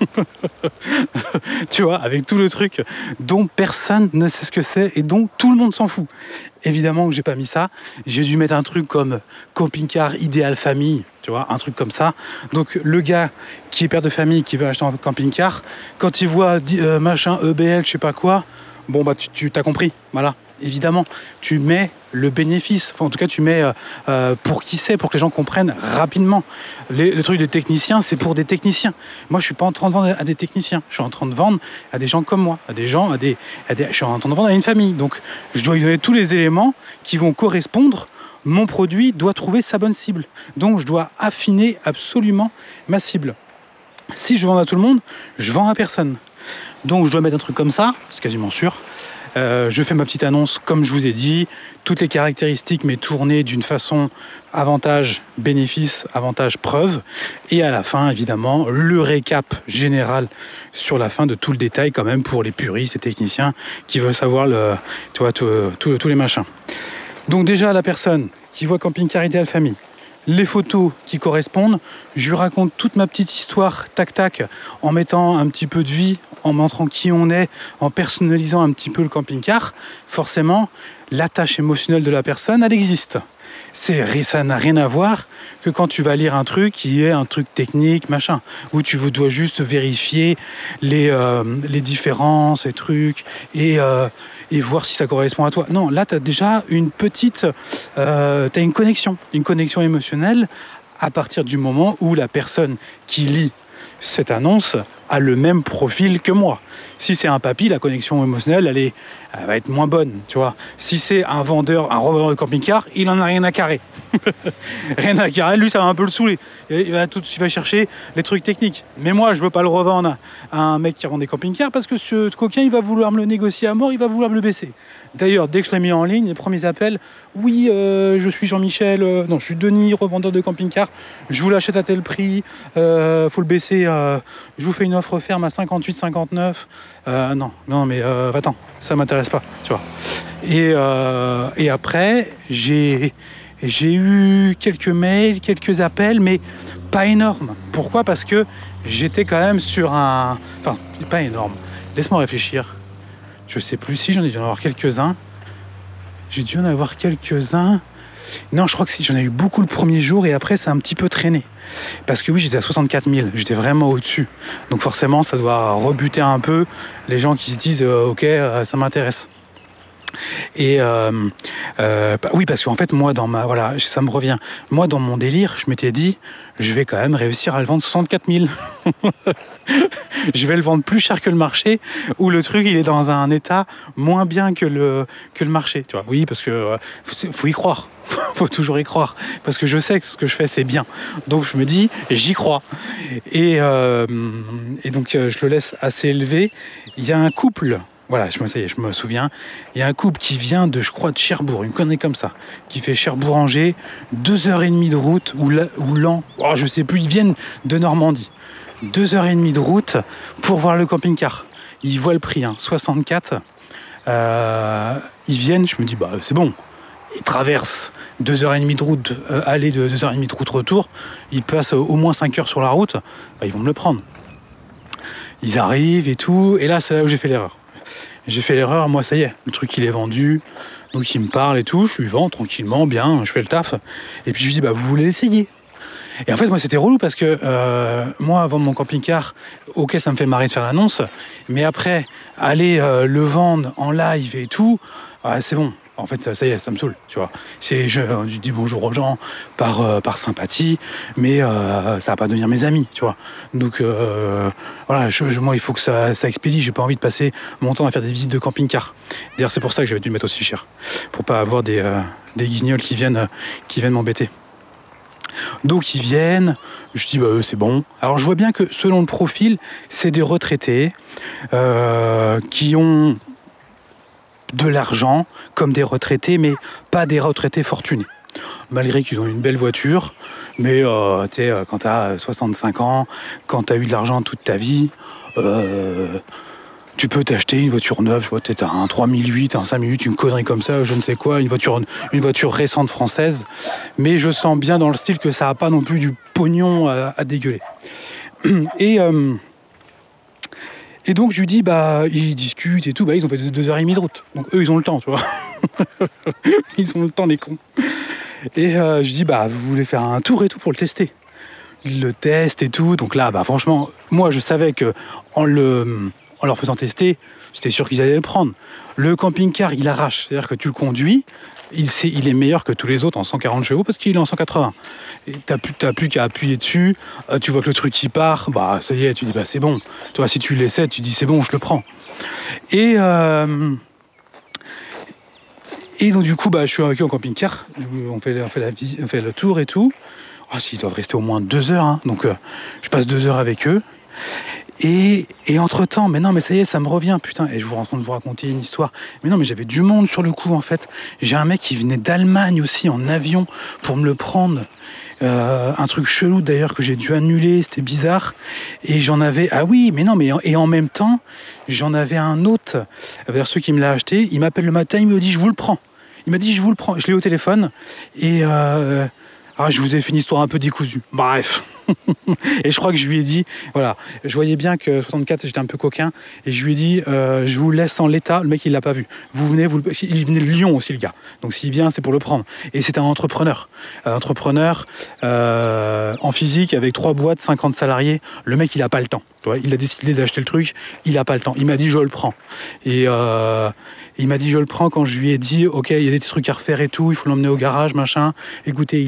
tu vois, avec tout le truc dont personne ne sait ce que c'est et dont tout le monde s'en fout. Évidemment que j'ai pas mis ça. J'ai dû mettre un truc comme camping-car idéal famille, tu vois, un truc comme ça. Donc le gars qui est père de famille, qui veut acheter un camping-car, quand il voit euh, machin EBL, je sais pas quoi, bon bah tu, tu t'as compris, voilà évidemment, tu mets le bénéfice. En tout cas, tu mets euh, euh, pour qui c'est, pour que les gens comprennent rapidement. le truc de technicien, c'est pour des techniciens. Moi, je suis pas en train de vendre à des techniciens. Je suis en train de vendre à des gens comme moi, à des gens, à des, je suis en train de vendre à une famille. Donc, je dois lui donner tous les éléments qui vont correspondre. Mon produit doit trouver sa bonne cible. Donc, je dois affiner absolument ma cible. Si je vends à tout le monde, je vends à personne. Donc, je dois mettre un truc comme ça, c'est quasiment sûr. Euh, je fais ma petite annonce, comme je vous ai dit, toutes les caractéristiques, mais tournées d'une façon avantage, bénéfice, avantage, preuve. Et à la fin, évidemment, le récap général sur la fin de tout le détail, quand même, pour les puristes et techniciens qui veulent savoir tu tous les machins. Donc déjà, la personne qui voit Camping Car Idéal Famille, les photos qui correspondent. Je lui raconte toute ma petite histoire, tac tac, en mettant un petit peu de vie, en montrant qui on est, en personnalisant un petit peu le camping-car. Forcément, l'attache émotionnelle de la personne, elle existe c'est ça n'a rien à voir que quand tu vas lire un truc qui est un truc technique, machin, où tu dois juste vérifier les, euh, différences et trucs et, euh, et voir si ça correspond à toi. Non, là, tu as déjà une petite... Euh, tu as une connexion, une connexion émotionnelle à partir du moment où la personne qui lit cette annonce a le même profil que moi. Si c'est un papy, la connexion émotionnelle, elle, est, elle va être moins bonne, tu vois. Si c'est un vendeur, un revendeur de camping-car, il en a rien à carrer. rien à carrer, lui, ça va un peu le saouler. Il va, tout, il va chercher les trucs techniques. Mais moi, je veux pas le revendre à un mec qui revend des camping-cars parce que ce coquin, il va vouloir me le négocier à mort, il va vouloir me le baisser. D'ailleurs, dès que je l'ai mis en ligne, les premiers appels, oui, euh, je suis Jean-Michel, euh, non, je suis Denis, revendeur de camping-car, je vous l'achète à tel prix, euh, faut le baisser, je vous fais une offre ferme à 58,59. non, non, mais attends, ça m'intéresse pas, tu vois. Et, et après, j'ai j'ai eu quelques mails, quelques appels, mais pas énormes. Pourquoi? Parce que j'étais quand même sur un... Enfin, pas énorme. Laisse-moi réfléchir. Je sais plus si j'en ai dû en avoir quelques-uns. J'ai dû en avoir quelques-uns. Non, je crois que si, j'en ai eu beaucoup le premier jour et après, ça a un petit peu traîné. Parce que oui, j'étais à 64 000, j'étais vraiment au-dessus. Donc forcément, ça doit rebuter un peu les gens qui se disent euh, Ok, euh, ça m'intéresse. Et euh, euh, bah oui, parce qu'en fait, moi, dans ma, voilà, ça me revient. Moi, dans mon délire, je m'étais dit, je vais quand même réussir à le vendre 64 000. je vais le vendre plus cher que le marché, où le truc, il est dans un état moins bien que le, marché. Tu vois, oui, parce que euh, faut y croire. faut toujours y croire. Parce que je sais que ce que je fais, c'est bien. Donc, je me dis, j'y crois. Et donc, je le laisse assez élevé. Il y a un couple voilà, je me, je me souviens. Il y a un couple qui vient de, je crois, de Cherbourg, une connerie comme ça, qui fait Cherbourg-Angers, deux heures et demie de route, ou l'an, oh, je sais plus, ils viennent de Normandie. Deux heures et demie de route pour voir le camping-car. Ils voient le prix, hein, 64. Euh, ils viennent, je me dis, bah c'est bon. Ils traversent deux heures et demie de route, euh, aller de deux heures et demie de route retour. Ils passent au moins 5 heures sur la route. Bah, ils vont me le prendre. Ils arrivent et tout. Et là, c'est là où j'ai fait l'erreur. J'ai fait l'erreur, moi ça y est, le truc il est vendu, donc il me parle et tout, je lui vends tranquillement, bien, je fais le taf. Et puis je lui dis, bah vous voulez l'essayer? Et en fait, moi c'était relou parce que euh, moi, vendre mon camping-car, ok, ça me fait marrer de faire l'annonce, mais après, aller euh, le vendre en live et tout, c'est bon, en fait, ça, y est, ça me saoule, tu vois. C'est, je, dis bonjour aux gens par, euh, sympathie, mais euh, ça va pas devenir mes amis, tu vois. Donc, euh, voilà, moi, il faut que ça, ça expédie. J'ai pas envie de passer mon temps à faire des visites de camping-car. D'ailleurs, c'est pour ça que j'avais dû le mettre aussi cher, pour pas avoir des, des guignols qui viennent, qui viennent m'embêter. Donc ils viennent, je dis bah c'est bon. Alors je vois bien que selon le profil, c'est des retraités qui ont de l'argent comme des retraités, mais pas des retraités fortunés. Malgré qu'ils ont une belle voiture, mais euh, tu sais, euh, quand tu as 65 ans, quand tu as eu de l'argent toute ta vie, euh, tu peux t'acheter une voiture neuve, tu as un 3008, un 5008, une connerie comme ça, je ne sais quoi, une voiture, une voiture récente française, mais je sens bien dans le style que ça n'a pas non plus du pognon à, dégueuler. Et et donc je lui dis, bah, ils discutent et tout, bah, ils ont fait deux heures et demie de route. Donc eux, ils ont le temps, tu vois. ils ont le temps, les cons. Et euh, je dis, bah, vous voulez faire un tour et tout pour le tester. Ils le testent et tout. Donc là, bah, franchement, moi, je savais que en, le, en leur faisant tester, j'étais sûr qu'ils allaient le prendre. Le camping-car, il arrache. C'est-à-dire que tu le conduis, il, il, est meilleur que tous les autres en 140 chevaux parce qu'il est en 180. Et t'as plus, plus qu'à appuyer dessus, euh, tu vois que le truc qui part, bah ça y est, tu dis bah c'est bon. Toi si tu l'essaies, tu dis c'est bon, je le prends. Et euh, et donc du coup bah je suis avec eux en camping-car, on fait, on fait, la, on fait le tour et tout. Oh, ils doivent rester au moins deux heures, hein. donc euh, je passe deux heures avec eux. Et, entre-temps, mais non, mais ça y est, ça me revient, putain. Et je vous raconte, vous raconter une histoire. Mais non, mais j'avais du monde sur le coup, en fait. J'ai un mec qui venait d'Allemagne aussi, en avion, pour me le prendre. Euh, un truc chelou d'ailleurs que j'ai dû annuler, c'était bizarre. Et j'en avais, ah oui, mais non, mais et en même temps, j'en avais un autre vers ceux qui me l'a acheté. Il m'appelle le matin, il me dit, je vous le prends. Il m'a dit, je vous le prends. Je l'ai au téléphone. Et euh, ah, je vous ai fait une histoire un peu décousue. Bref. et je crois que je lui ai dit, voilà, je voyais bien que 64, j'étais un peu coquin, et je lui ai dit, euh, je vous laisse en l'état, le mec il l'a pas vu. Vous venez, vous, il venait de Lyon aussi le gars, donc s'il vient c'est pour le prendre. Et c'est un entrepreneur, un entrepreneur euh, en physique avec trois boîtes, 50 salariés. Le mec il a pas le temps. Il a décidé d'acheter le truc, il a pas le temps. Il m'a dit je le prends. Euh, il m'a dit je le prends quand je lui ai dit ok il y a des trucs à refaire et tout, il faut l'emmener au garage machin. Écoutez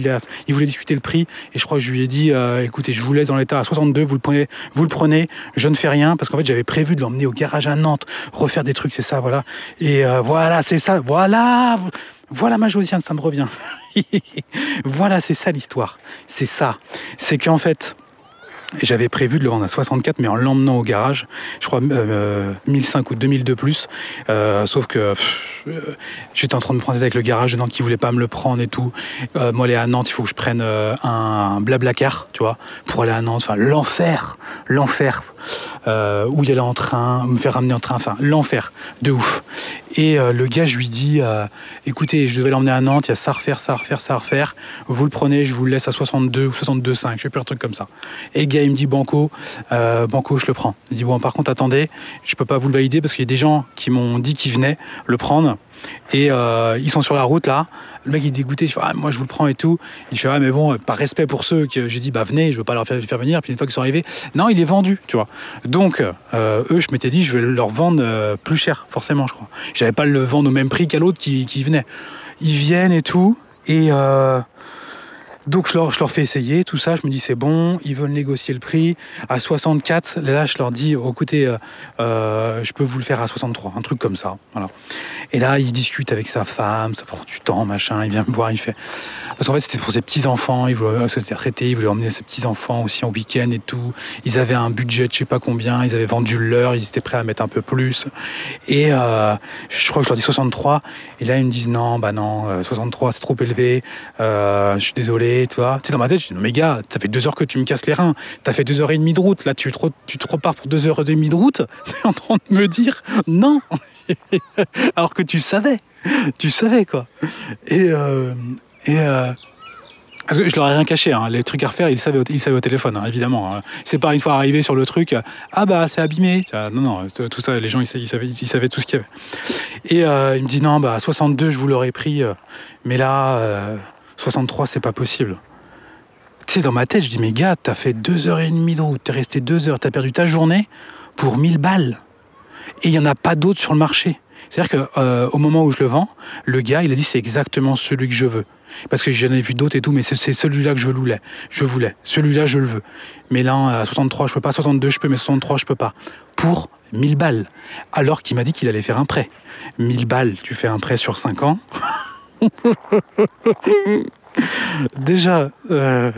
il voulait discuter le prix et je crois que je lui ai dit écoutez, je vous laisse dans l'état à 62, vous le prenez, vous le prenez, je ne fais rien, parce qu'en fait, j'avais prévu de l'emmener au garage à Nantes, refaire des trucs, c'est ça, voilà. Et euh, voilà, c'est ça, voilà, voilà ma Josiane, ça me revient. voilà, c'est ça l'histoire. C'est ça. C'est qu'en fait, j'avais prévu de le vendre à 64, mais en l'emmenant au garage, je crois euh, 1005 ou 2000 de plus. Euh, sauf que euh, j'étais en train de me prendre avec le garage de Nantes qui voulait pas me le prendre et tout. Euh, moi, aller à Nantes, il faut que je prenne euh, un blablacar, tu vois, pour aller à Nantes. Enfin, l'enfer, l'enfer. Euh, où il allait en train, me faire ramener en train, enfin, l'enfer, de ouf. Et le gars, je lui dis, écoutez, je devais l'emmener à Nantes, il y a ça à refaire, ça à refaire, ça à refaire. Vous le prenez, je vous le laisse à 62 ou 62,5, je sais plus un truc comme ça. Et le gars, il me dit, Banco, Banco, je le prends. Il dit, bon, par contre, attendez, je peux pas vous le valider parce qu'il y a des gens qui m'ont dit qu'ils venaient le prendre Et euh, ils sont sur la route là. Le mec il est dégoûté, il fait ah, moi je vous le prends et tout. Il fait ah mais bon, par respect pour ceux que j'ai dit bah venez, je veux pas leur faire, venir. Puis une fois qu'ils sont arrivés, non il est vendu, tu vois. Donc euh, eux je m'étais dit je vais leur vendre euh, plus cher forcément je crois. J'avais pas le vendre au même prix qu'à l'autre qui, qui venait. Ils viennent et tout et donc je leur, fais essayer tout ça, je me dis c'est bon, ils veulent négocier le prix. À 64, là je leur dis oh, écoutez, euh, euh, je peux vous le faire à 63, un truc comme ça. Et là il discute avec sa femme, ça prend du temps, machin, il vient me voir, il fait. Parce qu'en fait c'était pour ses petits-enfants, il voulait se traité, il voulait emmener ses petits-enfants aussi en week-end et tout. Ils avaient un budget de je sais pas combien, ils avaient vendu leur, ils étaient prêts à mettre un peu plus. Et euh, je crois que je leur dis 63, et là ils me disent non, bah non, 63 c'est trop élevé, je suis désolé tu vois. Tu sais, dans ma tête, je dis, mais gars, ça fait deux heures que tu me casses les reins. T'as fait deux heures et demie de route. Là, tu te, repars pour deux heures et demie de route. T'es en train de me dire non. Alors que tu savais. Tu savais, quoi. Et, euh, et euh, parce que je leur ai rien caché, hein. les trucs à refaire, ils savaient au, ils au téléphone, hein, évidemment. Hein. C'est pas une fois arrivé sur le truc, ah bah c'est abîmé. Non, non, tout ça, les gens, ils, savaient, tout ce qu'il y avait. Et euh, il me dit, non, bah 62, je vous l'aurais pris, euh, mais là, 63, c'est pas possible. Tu sais, dans ma tête, je dis, mais gars, t'as fait deux heures et demie de route, t'es resté deux heures, t'as perdu ta journée pour 1000 balles. Et il n'y en a pas d'autres sur le marché. C'est-à-dire qu'au euh, moment où je le vends, le gars, il a dit, c'est exactement celui que je veux. Parce que j'en ai vu d'autres et tout, mais c'est celui-là que je voulais. Je voulais. Celui-là, je le veux. Mais là, à 63, je peux pas. 62, je peux, mais 63, je peux pas. Pour 1000 balles. Alors qu'il m'a dit qu'il allait faire un prêt. 1000 balles, tu fais un prêt sur 5 ans. Déjà, euh,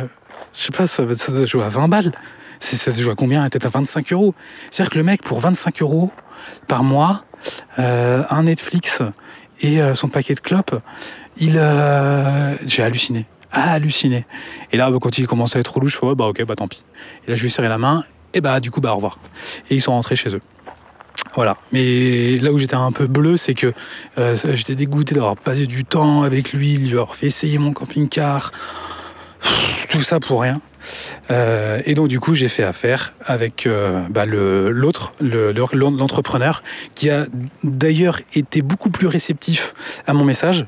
je sais pas, ça, ça doit jouer à 20 balles. Ça se joue à combien Peut-être à 25 euros. C'est-à-dire que le mec, pour 25 euros par mois, euh, un Netflix et euh, son paquet de clopes, il, j'ai halluciné. Halluciné. Et là, bah, quand il commence à être relou, je fais, bah ok, bah tant pis. Et là, je lui ai serré la main, et bah du coup, bah au revoir. Et ils sont rentrés chez eux. Voilà. Mais là où j'étais un peu bleu, c'est que euh, j'étais dégoûté d'avoir passé du temps avec lui, lui avoir fait essayer mon camping-car. Tout ça pour rien. Euh, et donc du coup, j'ai fait affaire avec euh, bah, l'autre, l'entrepreneur, qui a d'ailleurs été beaucoup plus réceptif à mon message.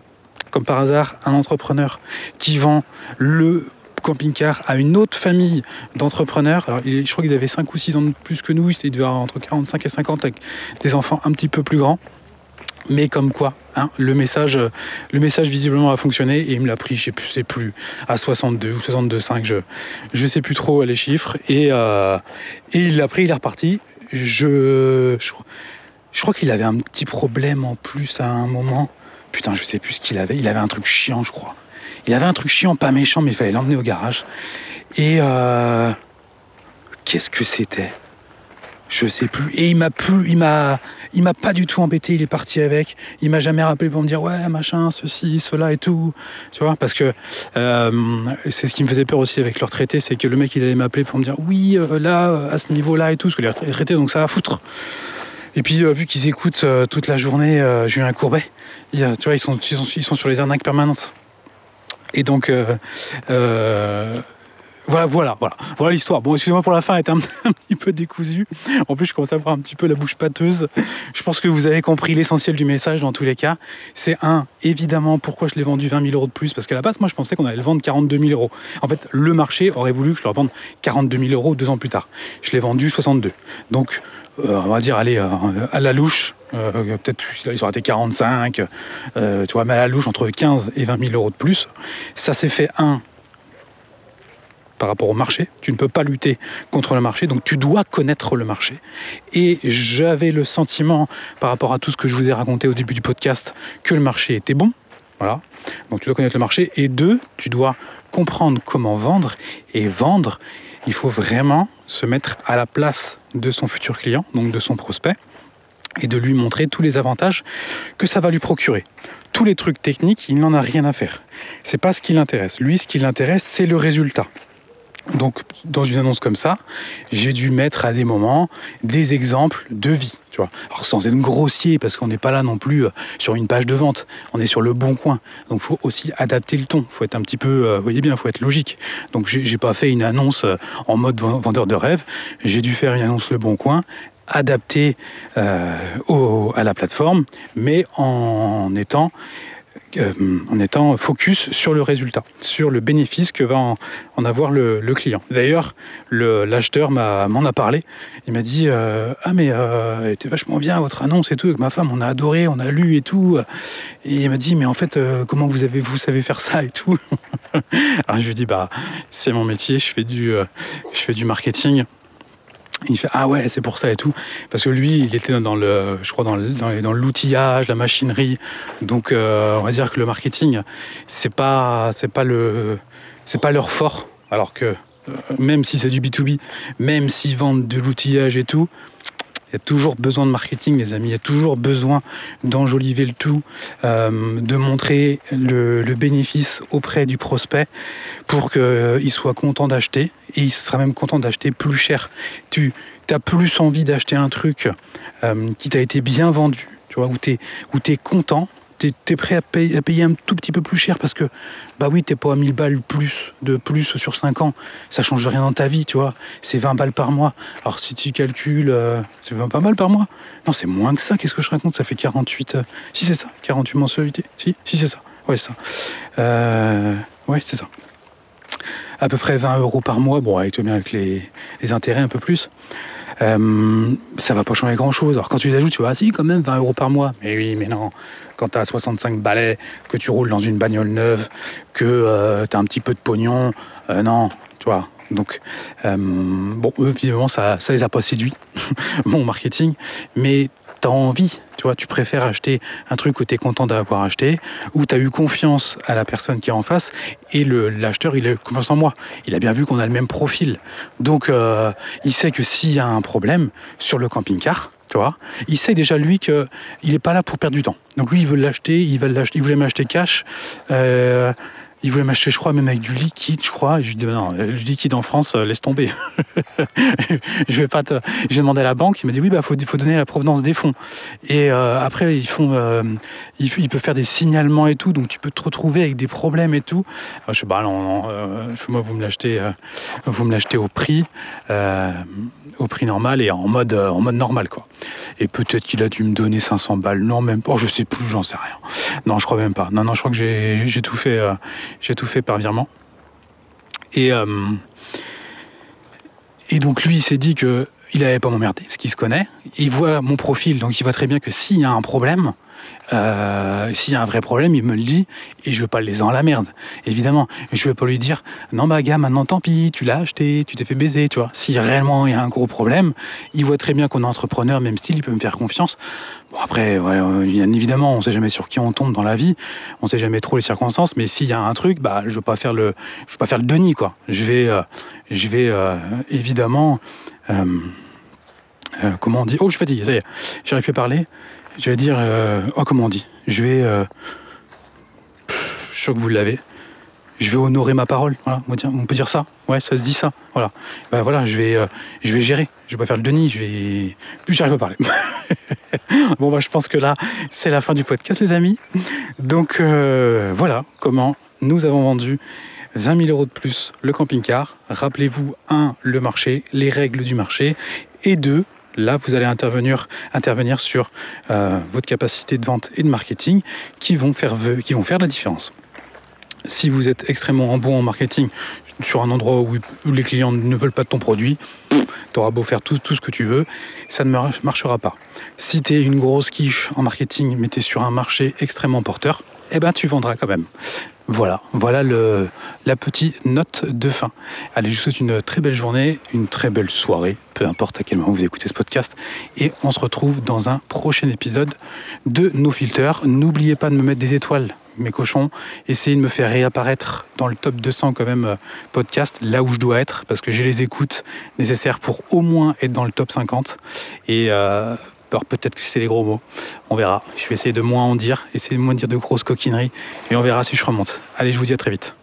Comme par hasard, un entrepreneur qui vend le camping-car à une autre famille d'entrepreneurs. Je crois qu'il avait 5 ou 6 ans de plus que nous. Il devait avoir entre 45 et 50 avec des enfants un petit peu plus grands. Mais comme quoi, hein, le, message, le message visiblement a fonctionné et il me l'a pris, je ne sais plus, à 62 ou 62,5, je ne sais plus trop les chiffres. Et, euh, et il l'a pris, il est reparti. Je, je, je crois qu'il avait un petit problème en plus à un moment. Putain, je sais plus ce qu'il avait. Il avait un truc chiant, je crois. Il avait un truc chiant, pas méchant, mais il fallait l'emmener au garage. Et euh, qu'est-ce que c'était? Je sais plus. Et il m'a plus, il m'a, il m'a pas du tout embêté. Il est parti avec. Il m'a jamais rappelé pour me dire ouais machin, ceci, cela et tout. Tu vois? Parce que euh, c'est ce qui me faisait peur aussi avec le retraité, c'est que le mec il allait m'appeler pour me dire oui euh, là à ce niveau-là et tout, parce que les retraités donc ça va foutre. Et puis, vu qu'ils écoutent toute la journée Julien Courbet, tu vois, ils sont sur les arnaques permanentes. Et donc, euh, euh, voilà, voilà, voilà, voilà l'histoire. Bon, excusez-moi pour la fin, elle un, petit peu décousue. En plus, je commence à avoir un petit peu la bouche pâteuse. Je pense que vous avez compris l'essentiel du message dans tous les cas. C'est un, évidemment, pourquoi je l'ai vendu 20 000 euros de plus? Parce qu'à la base, moi, je pensais qu'on allait le vendre 42 000 euros. En fait, le marché aurait voulu que je leur vende 42 000 euros deux ans plus tard. Je l'ai vendu 62. Donc, euh, on va dire, allez, à la louche, euh, peut-être ils auraient été 45, euh, tu vois, mais à la louche entre 15 et 20 000 euros de plus. Ça s'est fait un par rapport au marché. Tu ne peux pas lutter contre le marché, donc tu dois connaître le marché. Et j'avais le sentiment, par rapport à tout ce que je vous ai raconté au début du podcast, que le marché était bon. Voilà. Donc tu dois connaître le marché. Et deux, tu dois comprendre comment vendre. Et vendre, il faut vraiment se mettre à la place de son futur client, donc de son prospect et de lui montrer tous les avantages que ça va lui procurer. Tous les trucs techniques, il n'en a rien à faire. C'est pas ce qui l'intéresse. Lui, ce qui l'intéresse, c'est le résultat. Donc, dans une annonce comme ça, j'ai dû mettre à des moments des exemples de vie. Tu vois. Alors, sans être grossier, parce qu'on n'est pas là non plus euh, sur une page de vente, on est sur le bon coin. Donc, il faut aussi adapter le ton. Il faut être un petit peu, euh, vous voyez bien, faut être logique. Donc, j'ai pas fait une annonce euh, en mode vendeur de rêve. J'ai dû faire une annonce le bon coin adapté à la plateforme, mais en étant euh, en étant focus sur le résultat, sur le bénéfice que va en, avoir le, client. D'ailleurs, l'acheteur m'en a, parlé. Il m'a dit euh, Ah, mais euh, elle était vachement bien votre annonce et tout. Avec ma femme, on a adoré, on a lu et tout. Et il m'a dit Mais en fait, comment vous, avez, vous savez faire ça et tout Alors je lui ai dit Bah, c'est mon métier, je fais du, je fais du marketing. Il fait ah ouais c'est pour ça et tout. Parce que lui il était dans le je crois dans dans, l'outillage la machinerie. Donc euh, on va dire que le marketing c'est pas c'est pas le c'est pas leur fort. Alors que euh, même si c'est du B2B même s'ils vendent de l'outillage et tout il y a toujours besoin de marketing, les amis. Il y a toujours besoin d'enjoliver le tout, euh, de montrer le, bénéfice auprès du prospect pour qu'il soit content d'acheter. Et il sera même content d'acheter plus cher. Tu as plus envie d'acheter un truc euh, qui t'a été bien vendu, tu vois, où tu es content tu es, prêt à payer, un tout petit peu plus cher parce que, bah oui, t'es pas à 1000 balles plus de plus sur 5 ans. Ça change rien dans ta vie, tu vois. C'est 20 balles par mois. Alors si tu calcules, euh, c'est 20 pas mal par mois. Non, c'est moins que ça. Qu'est-ce que je raconte? Ça fait 48. Euh, si c'est ça, 48 mensualités. Si, si c'est ça. Ouais, ça. Euh, ouais, c'est ça. À peu près 20 euros par mois. Bon, avec, avec les intérêts un peu plus. Euh, ça va pas changer grand chose. Alors quand tu les ajoutes, tu vois, ah, si, quand même 20 euros par mois. Mais oui, mais non. Quand tu as 65 balais, que tu roules dans une bagnole neuve, que euh, tu as un petit peu de pognon, euh, non, tu vois. Donc, bon, eux, visiblement, ça, ça les a pas séduits, mon marketing. Mais tu as envie, tu vois, tu préfères acheter un truc que tu es content d'avoir acheté, ou tu as eu confiance à la personne qui est en face, et l'acheteur, il a confiance en moi. Il a bien vu qu'on a le même profil. Donc, euh, il sait que s'il y a un problème sur le camping-car, tu vois, il sait déjà lui qu'il n'est pas là pour perdre du temps. Donc lui, il veut l'acheter, il, il voulait m'acheter cash. Euh, il voulait m'acheter, je crois, même avec du liquide, je crois. Je lui dis, non, le liquide en France, euh, laisse tomber. je vais pas te. J'ai demandé à la banque, il m'a dit, oui, bah, faut, faut donner la provenance des fonds. Et euh, après, ils font, euh, il, peut faire des signalements et tout, donc tu peux te retrouver avec des problèmes et tout. je dis, bah, non, non, moi, vous me l'achetez, vous me l'achetez au prix, au prix normal et en mode, en mode normal, quoi. Et peut-être qu'il a dû me donner 500 balles. Non, même pas. Je sais plus, j'en sais rien. Non, je crois même pas. Non, non, je crois que j'ai tout fait j'ai tout fait par virement. Et, euh, et donc lui, il s'est dit que il n'allait pas m'emmerder, parce qu'il se connaît. Il voit mon profil, donc il voit très bien que s'il y a un problème, euh, s'il y a un vrai problème, il me le dit et je veux pas le laisser dans la merde. Évidemment, je veux pas lui dire non bah gars maintenant tant pis, tu l'as acheté, tu t'es fait baiser, tu vois. Si réellement il y a un gros problème, il voit très bien qu'on est entrepreneur, même style, il peut me faire confiance. Bon après, bien évidemment, on sait jamais sur qui on tombe dans la vie, on sait jamais trop les circonstances, mais s'il y a un truc, bah je veux faire le, veux pas faire le Denis quoi. Je vais, euh, je vais euh, évidemment. comment on dit? Oh, je suis fatigué, ça y est, j'arrive plus à parler. Je vais dire, euh, oh comment on dit? Je vais, euh, je suis sûr que vous l'avez. Je vais honorer ma parole. Voilà, on peut dire ça. Ouais, ça se dit ça. Voilà. Ben voilà, je vais, euh, je vais gérer. Je vais pas faire le Denis. Je vais, plus j'arrive à parler. bon bah, je pense que là, c'est la fin du podcast, les amis. Donc voilà comment nous avons vendu 20 000 euros de plus le camping-car. Rappelez-vous, un, le marché, les règles du marché, et deux, Là, vous allez intervenir, sur euh, votre capacité de vente et de marketing qui vont faire, qui la différence. Si vous êtes extrêmement bon en marketing sur un endroit où, les clients ne veulent pas de ton produit, tu auras beau faire tout, tout, ce que tu veux, ça ne marchera pas. Si tu es une grosse quiche en marketing, mais tu es sur un marché extrêmement porteur, eh ben, tu vendras quand même. Voilà, voilà le, la petite note de fin. Allez, je vous souhaite une très belle journée, une très belle soirée, peu importe à quel moment vous écoutez ce podcast. Et on se retrouve dans un prochain épisode de Nos Filters. N'oubliez pas de me mettre des étoiles, mes cochons. Essayez de me faire réapparaître dans le top 200 quand même euh, podcast, là où je dois être, parce que j'ai les écoutes nécessaires pour au moins être dans le top 50. Et euh, peut-être que c'est les gros mots. On verra. Je vais essayer de moins en dire, essayer de moins dire de grosses coquineries, et on verra si je remonte. Allez, je vous dis à très vite.